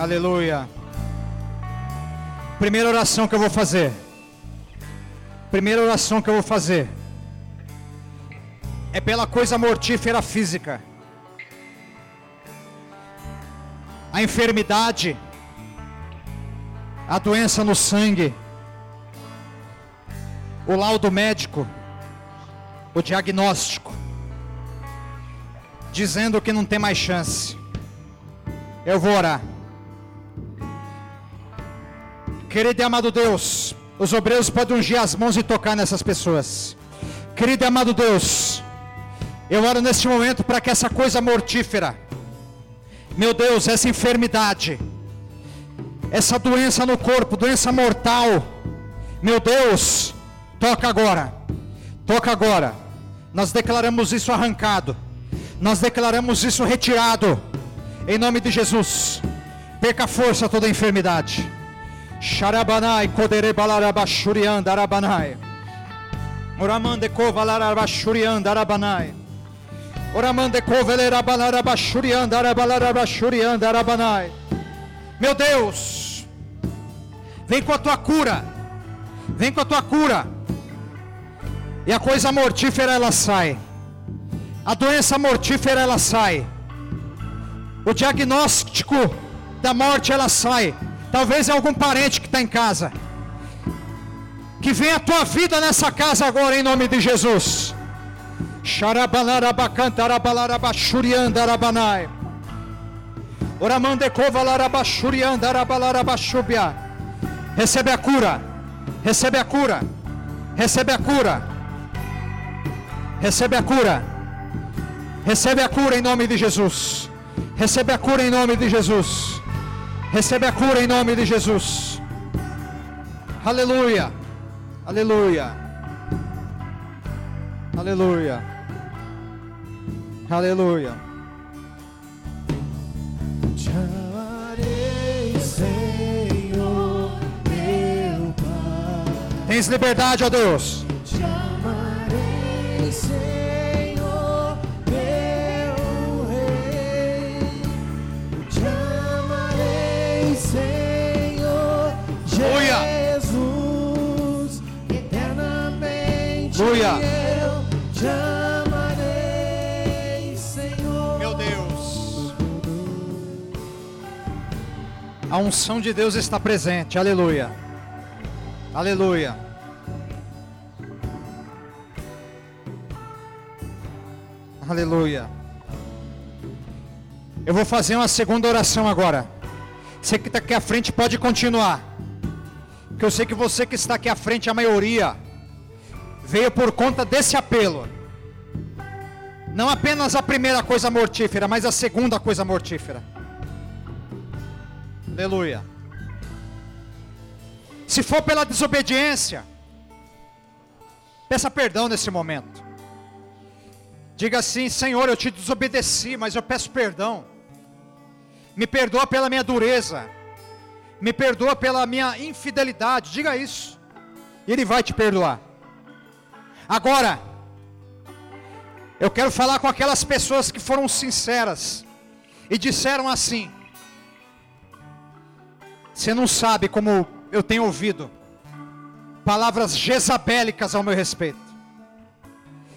Aleluia. Primeira oração que eu vou fazer. Primeira oração que eu vou fazer. É pela coisa mortífera física. A enfermidade. A doença no sangue. O laudo médico. O diagnóstico. Dizendo que não tem mais chance. Eu vou orar. Querido e amado Deus, os obreiros podem ungir as mãos e tocar nessas pessoas. Querido e amado Deus, eu oro neste momento para que essa coisa mortífera, meu Deus, essa enfermidade, essa doença no corpo, doença mortal, meu Deus, toca agora, toca agora. Nós declaramos isso arrancado, nós declaramos isso retirado, em nome de Jesus. Perca força toda enfermidade. Sharabanai, Kodere Balarabashurian, Darabanai. Oramande Kovalarabashurian, Darabanai. Oramande Kovalerabashurian, Darabalarabashurian, Darabanai. Meu Deus, vem com a tua cura, vem com a tua cura, e a coisa mortífera ela sai, a doença mortífera ela sai, o diagnóstico da morte ela sai. Talvez é algum parente que está em casa. Que venha a tua vida nessa casa agora em nome de Jesus. Oramandecovalarabachuriandarabalarabachubia. Recebe a cura. Recebe a cura. Recebe a cura. Recebe a cura. Recebe a cura em nome de Jesus. Recebe a cura em nome de Jesus. Recebe a cura em nome de Jesus. Aleluia. Aleluia. Aleluia. Aleluia. Te amarei, Senhor, meu Pai. Tens liberdade, ó Deus. Te amarei, Senhor, Aleluia. eu te amarei, Senhor. Meu Deus. A unção de Deus está presente. Aleluia. Aleluia. Aleluia. Eu vou fazer uma segunda oração agora. Você que está aqui à frente pode continuar. Porque eu sei que você que está aqui à frente, a maioria, veio por conta desse apelo. Não apenas a primeira coisa mortífera, mas a segunda coisa mortífera. Aleluia. Se for pela desobediência, peça perdão nesse momento. Diga assim: Senhor, eu te desobedeci, mas eu peço perdão. Me perdoa pela minha dureza. Me perdoa pela minha infidelidade. Diga isso. E Ele vai te perdoar. Agora, eu quero falar com aquelas pessoas que foram sinceras e disseram assim: Você não sabe como eu tenho ouvido palavras jezabélicas ao meu respeito.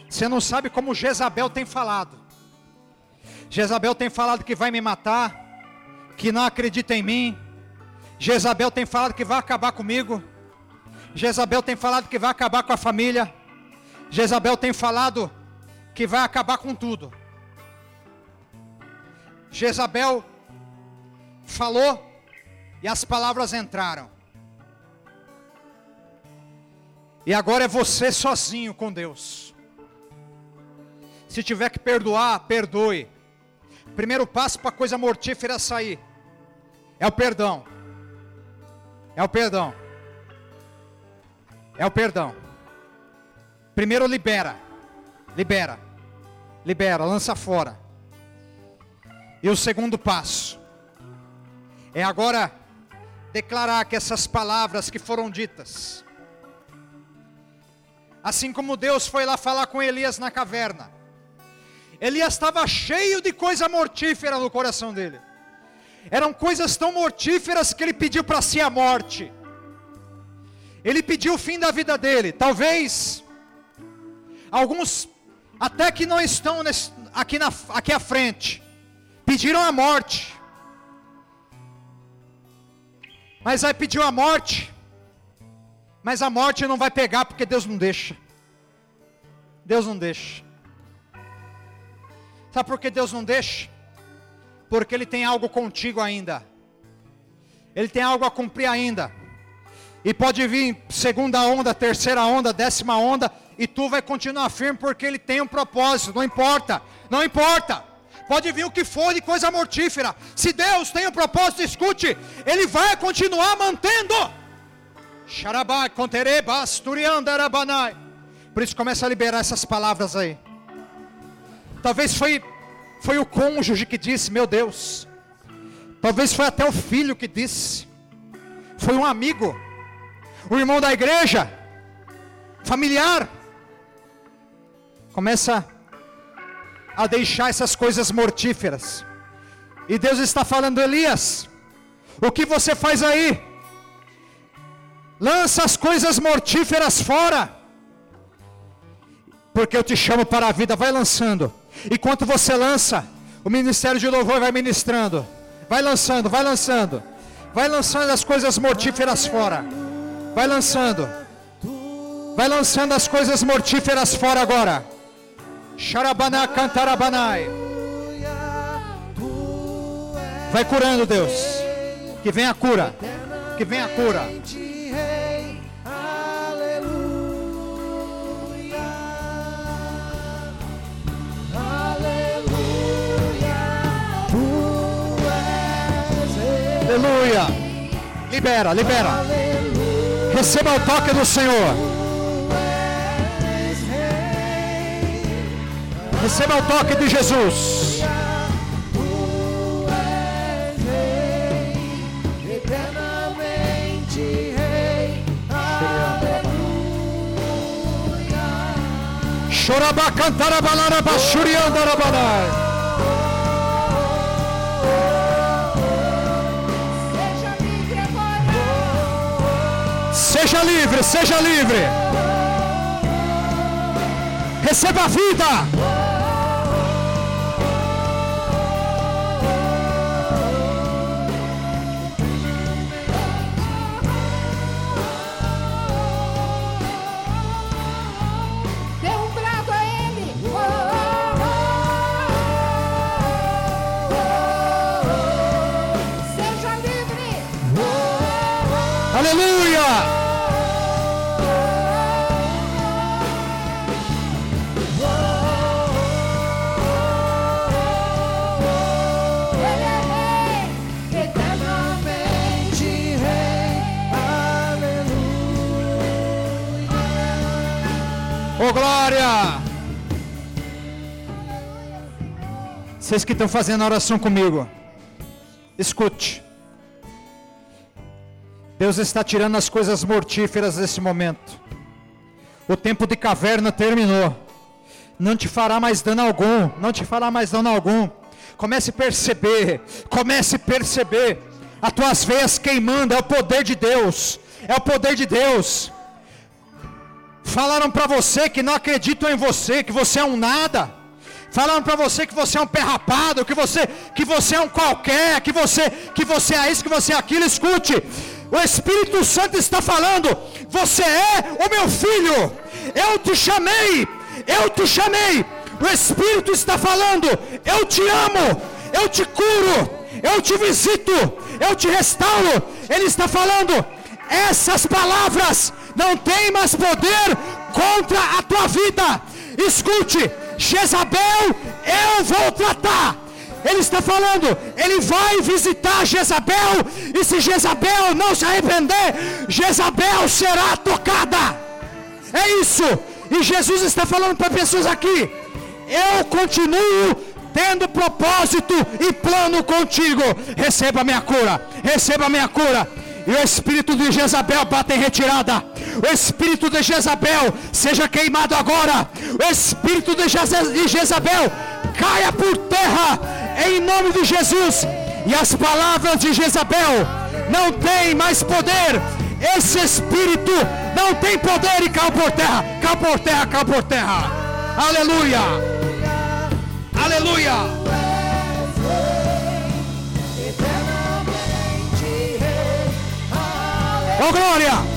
Você não sabe como Jezabel tem falado. Jezabel tem falado que vai me matar, que não acredita em mim. Jezabel tem falado que vai acabar comigo. Jezabel tem falado que vai acabar com a família. Jezabel tem falado que vai acabar com tudo. Jezabel falou e as palavras entraram. E agora é você sozinho com Deus. Se tiver que perdoar, perdoe. Primeiro passo para a coisa mortífera sair é o perdão. É o perdão. É o perdão. Primeiro libera. Libera. Libera, lança fora. E o segundo passo é agora declarar que essas palavras que foram ditas, assim como Deus foi lá falar com Elias na caverna, Elias estava cheio de coisa mortífera no coração dele. Eram coisas tão mortíferas que ele pediu para si a morte. Ele pediu o fim da vida dele. Talvez alguns até que não estão nesse, aqui, na, aqui à frente pediram a morte. Mas aí pediu a morte. Mas a morte não vai pegar porque Deus não deixa. Deus não deixa. Sabe por que Deus não deixa? Porque Ele tem algo contigo ainda. Ele tem algo a cumprir ainda. E pode vir segunda onda, terceira onda, décima onda, e tu vai continuar firme porque Ele tem um propósito. Não importa, não importa. Pode vir o que for de coisa mortífera. Se Deus tem um propósito, escute, Ele vai continuar mantendo. Contereba. Por isso começa a liberar essas palavras aí. Talvez foi, foi o cônjuge que disse, meu Deus. Talvez foi até o filho que disse. Foi um amigo. O irmão da igreja. Familiar. Começa a deixar essas coisas mortíferas. E Deus está falando, Elias, o que você faz aí? Lança as coisas mortíferas fora. Porque eu te chamo para a vida, vai lançando. Enquanto você lança, o ministério de louvor vai ministrando. Vai lançando, vai lançando. Vai lançando as coisas mortíferas fora. Vai lançando. Vai lançando as coisas mortíferas fora agora. Xarabaná cantarabanai. Vai curando, Deus. Que venha a cura. Que venha a cura. Aleluia. Libera, libera. Receba o toque do Senhor. Receba o toque de Jesus. cantarabalara bachuriandarabanai. Seja livre agora. Seja livre, seja livre. Receba a vida. Aleluia. Ô glória. Vocês que estão fazendo a oração comigo, escute. Deus está tirando as coisas mortíferas desse momento. O tempo de caverna terminou. Não te fará mais dano algum. Não te fará mais dano algum. Comece a perceber. Comece a perceber. As tuas veias queimando. É o poder de Deus. É o poder de Deus. Falaram para você que não acreditam em você, que você é um nada. Falaram para você que você é um pé rapado, que você, que você é um qualquer, que você, que você é isso, que você é aquilo. Escute, o Espírito Santo está falando: você é o meu filho. Eu te chamei, eu te chamei. O Espírito está falando: eu te amo, eu te curo, eu te visito, eu te restauro. Ele está falando: essas palavras não tem mais poder contra a tua vida. Escute, Jezabel, eu vou tratar. Ele está falando, ele vai visitar Jezabel, e se Jezabel não se arrepender, Jezabel será tocada. É isso. E Jesus está falando para pessoas aqui: eu continuo tendo propósito e plano contigo. Receba a minha cura, receba a minha cura. E o espírito de Jezabel bata em retirada. O espírito de Jezabel seja queimado agora. O espírito de Jezabel caia por terra em nome de Jesus. E as palavras de Jezabel não têm mais poder. Esse espírito não tem poder e caiu por terra. Caiu por terra, caiu por terra. Aleluia. Aleluia. Oh glória.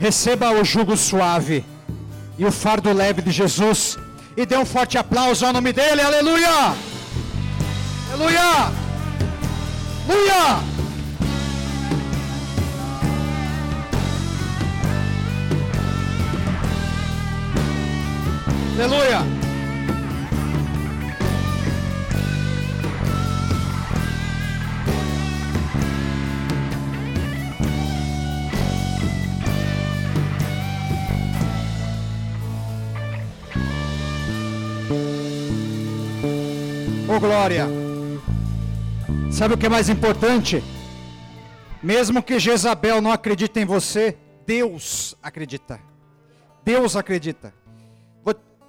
Receba o jugo suave e o fardo leve de Jesus. E dê um forte aplauso ao nome dele. Aleluia. Aleluia. Aleluia. Aleluia. Glória. Sabe o que é mais importante? Mesmo que Jezabel não acredite em você, Deus acredita. Deus acredita.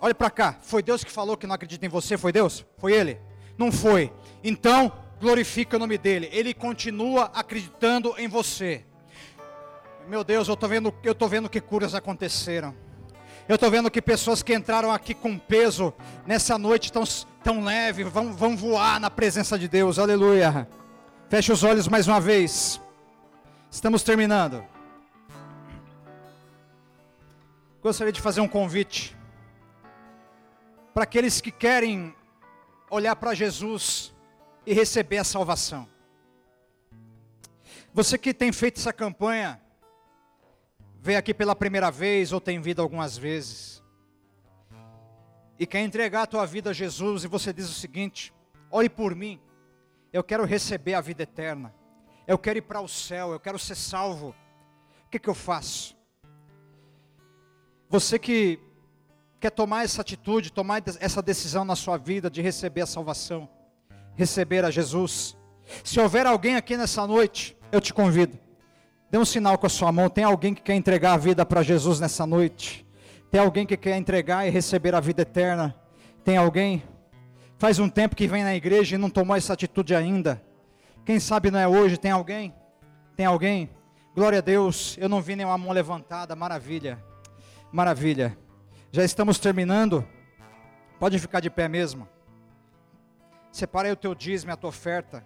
Olha para cá. Foi Deus que falou que não acredita em você? Foi Deus? Foi Ele? Não foi. Então, glorifica o nome dele. Ele continua acreditando em você. Meu Deus, eu estou vendo, eu tô vendo que curas aconteceram. Eu estou vendo que pessoas que entraram aqui com peso nessa noite tão, tão leve vão, vão voar na presença de Deus. Aleluia. Feche os olhos mais uma vez. Estamos terminando. Gostaria de fazer um convite para aqueles que querem olhar para Jesus e receber a salvação. Você que tem feito essa campanha, veio aqui pela primeira vez ou tem vindo algumas vezes, e quer entregar a tua vida a Jesus, e você diz o seguinte: ore por mim, eu quero receber a vida eterna, eu quero ir para o céu, eu quero ser salvo, o que, que eu faço? Você que quer tomar essa atitude, tomar essa decisão na sua vida de receber a salvação, receber a Jesus, se houver alguém aqui nessa noite, eu te convido. Dê um sinal com a sua mão. Tem alguém que quer entregar a vida para Jesus nessa noite? Tem alguém que quer entregar e receber a vida eterna? Tem alguém? Faz um tempo que vem na igreja e não tomou essa atitude ainda. Quem sabe não é hoje? Tem alguém? Tem alguém? Glória a Deus. Eu não vi nenhuma mão levantada. Maravilha. Maravilha. Já estamos terminando. Pode ficar de pé mesmo. Separa aí o teu dízimo e a tua oferta.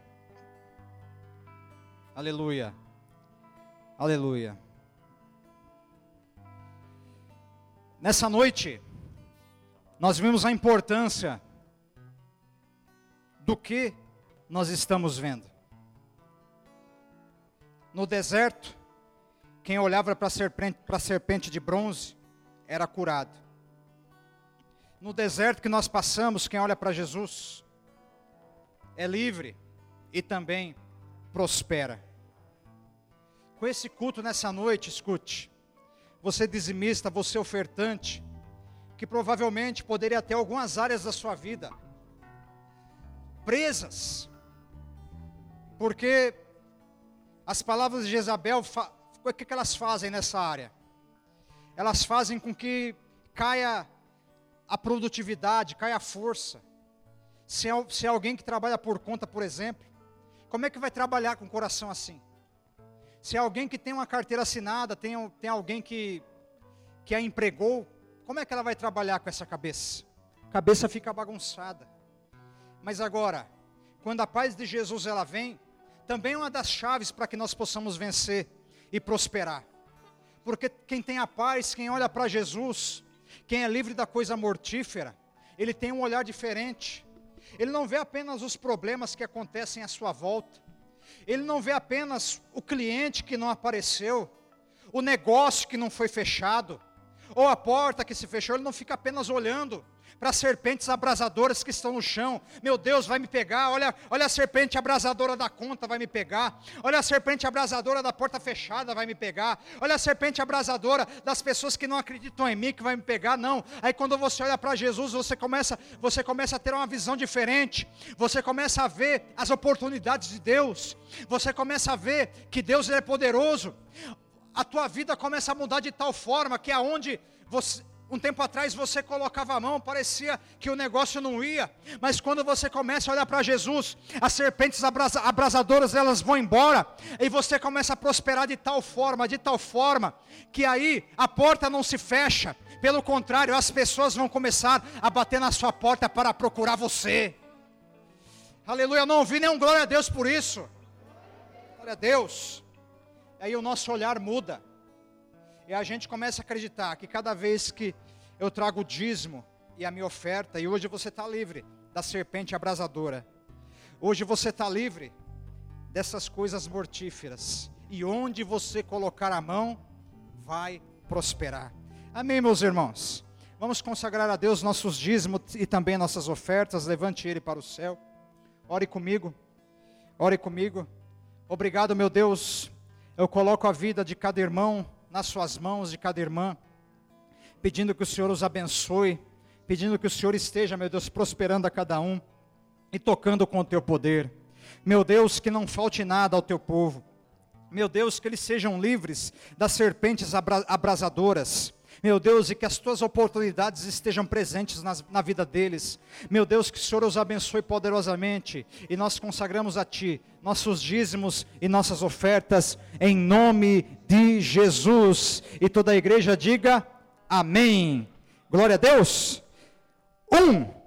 Aleluia. Aleluia. Nessa noite, nós vimos a importância do que nós estamos vendo. No deserto, quem olhava para a serpente, serpente de bronze era curado. No deserto que nós passamos, quem olha para Jesus é livre e também prospera. Com esse culto nessa noite, escute. Você dizimista, você ofertante, que provavelmente poderia ter algumas áreas da sua vida presas, porque as palavras de Jezabel, o que, que elas fazem nessa área? Elas fazem com que caia a produtividade, caia a força. Se é, se é alguém que trabalha por conta, por exemplo, como é que vai trabalhar com o coração assim? Se é alguém que tem uma carteira assinada, tem, tem alguém que, que a empregou, como é que ela vai trabalhar com essa cabeça? A cabeça fica bagunçada. Mas agora, quando a paz de Jesus ela vem, também é uma das chaves para que nós possamos vencer e prosperar. Porque quem tem a paz, quem olha para Jesus, quem é livre da coisa mortífera, ele tem um olhar diferente. Ele não vê apenas os problemas que acontecem à sua volta. Ele não vê apenas o cliente que não apareceu, o negócio que não foi fechado, ou a porta que se fechou. Ele não fica apenas olhando para as serpentes abrasadoras que estão no chão. Meu Deus, vai me pegar. Olha, olha a serpente abrasadora da conta, vai me pegar. Olha a serpente abrasadora da porta fechada, vai me pegar. Olha a serpente abrasadora das pessoas que não acreditam em mim, que vai me pegar. Não. Aí quando você olha para Jesus, você começa, você começa a ter uma visão diferente. Você começa a ver as oportunidades de Deus. Você começa a ver que Deus é poderoso. A tua vida começa a mudar de tal forma que aonde você um tempo atrás você colocava a mão, parecia que o negócio não ia, mas quando você começa a olhar para Jesus, as serpentes abrasa- abrasadoras elas vão embora, e você começa a prosperar de tal forma, de tal forma, que aí a porta não se fecha, pelo contrário, as pessoas vão começar a bater na sua porta para procurar você. Aleluia, não ouvi nenhum glória a Deus por isso. Glória a Deus. Aí o nosso olhar muda. E a gente começa a acreditar que cada vez que eu trago o dízimo e a minha oferta, e hoje você está livre da serpente abrasadora. Hoje você está livre dessas coisas mortíferas. E onde você colocar a mão, vai prosperar. Amém, meus irmãos? Vamos consagrar a Deus nossos dízimos e também nossas ofertas. Levante ele para o céu. Ore comigo. Ore comigo. Obrigado, meu Deus. Eu coloco a vida de cada irmão nas suas mãos, de cada irmã, pedindo que o Senhor os abençoe, pedindo que o Senhor esteja, meu Deus, prosperando a cada um e tocando com o teu poder. Meu Deus, que não falte nada ao teu povo. Meu Deus, que eles sejam livres das serpentes abra- abrasadoras. Meu Deus, e que as tuas oportunidades estejam presentes nas- na vida deles. Meu Deus, que o Senhor os abençoe poderosamente. E nós consagramos a Ti nossos dízimos e nossas ofertas, em nome de Jesus. E toda a igreja diga amém. Glória a Deus. Um.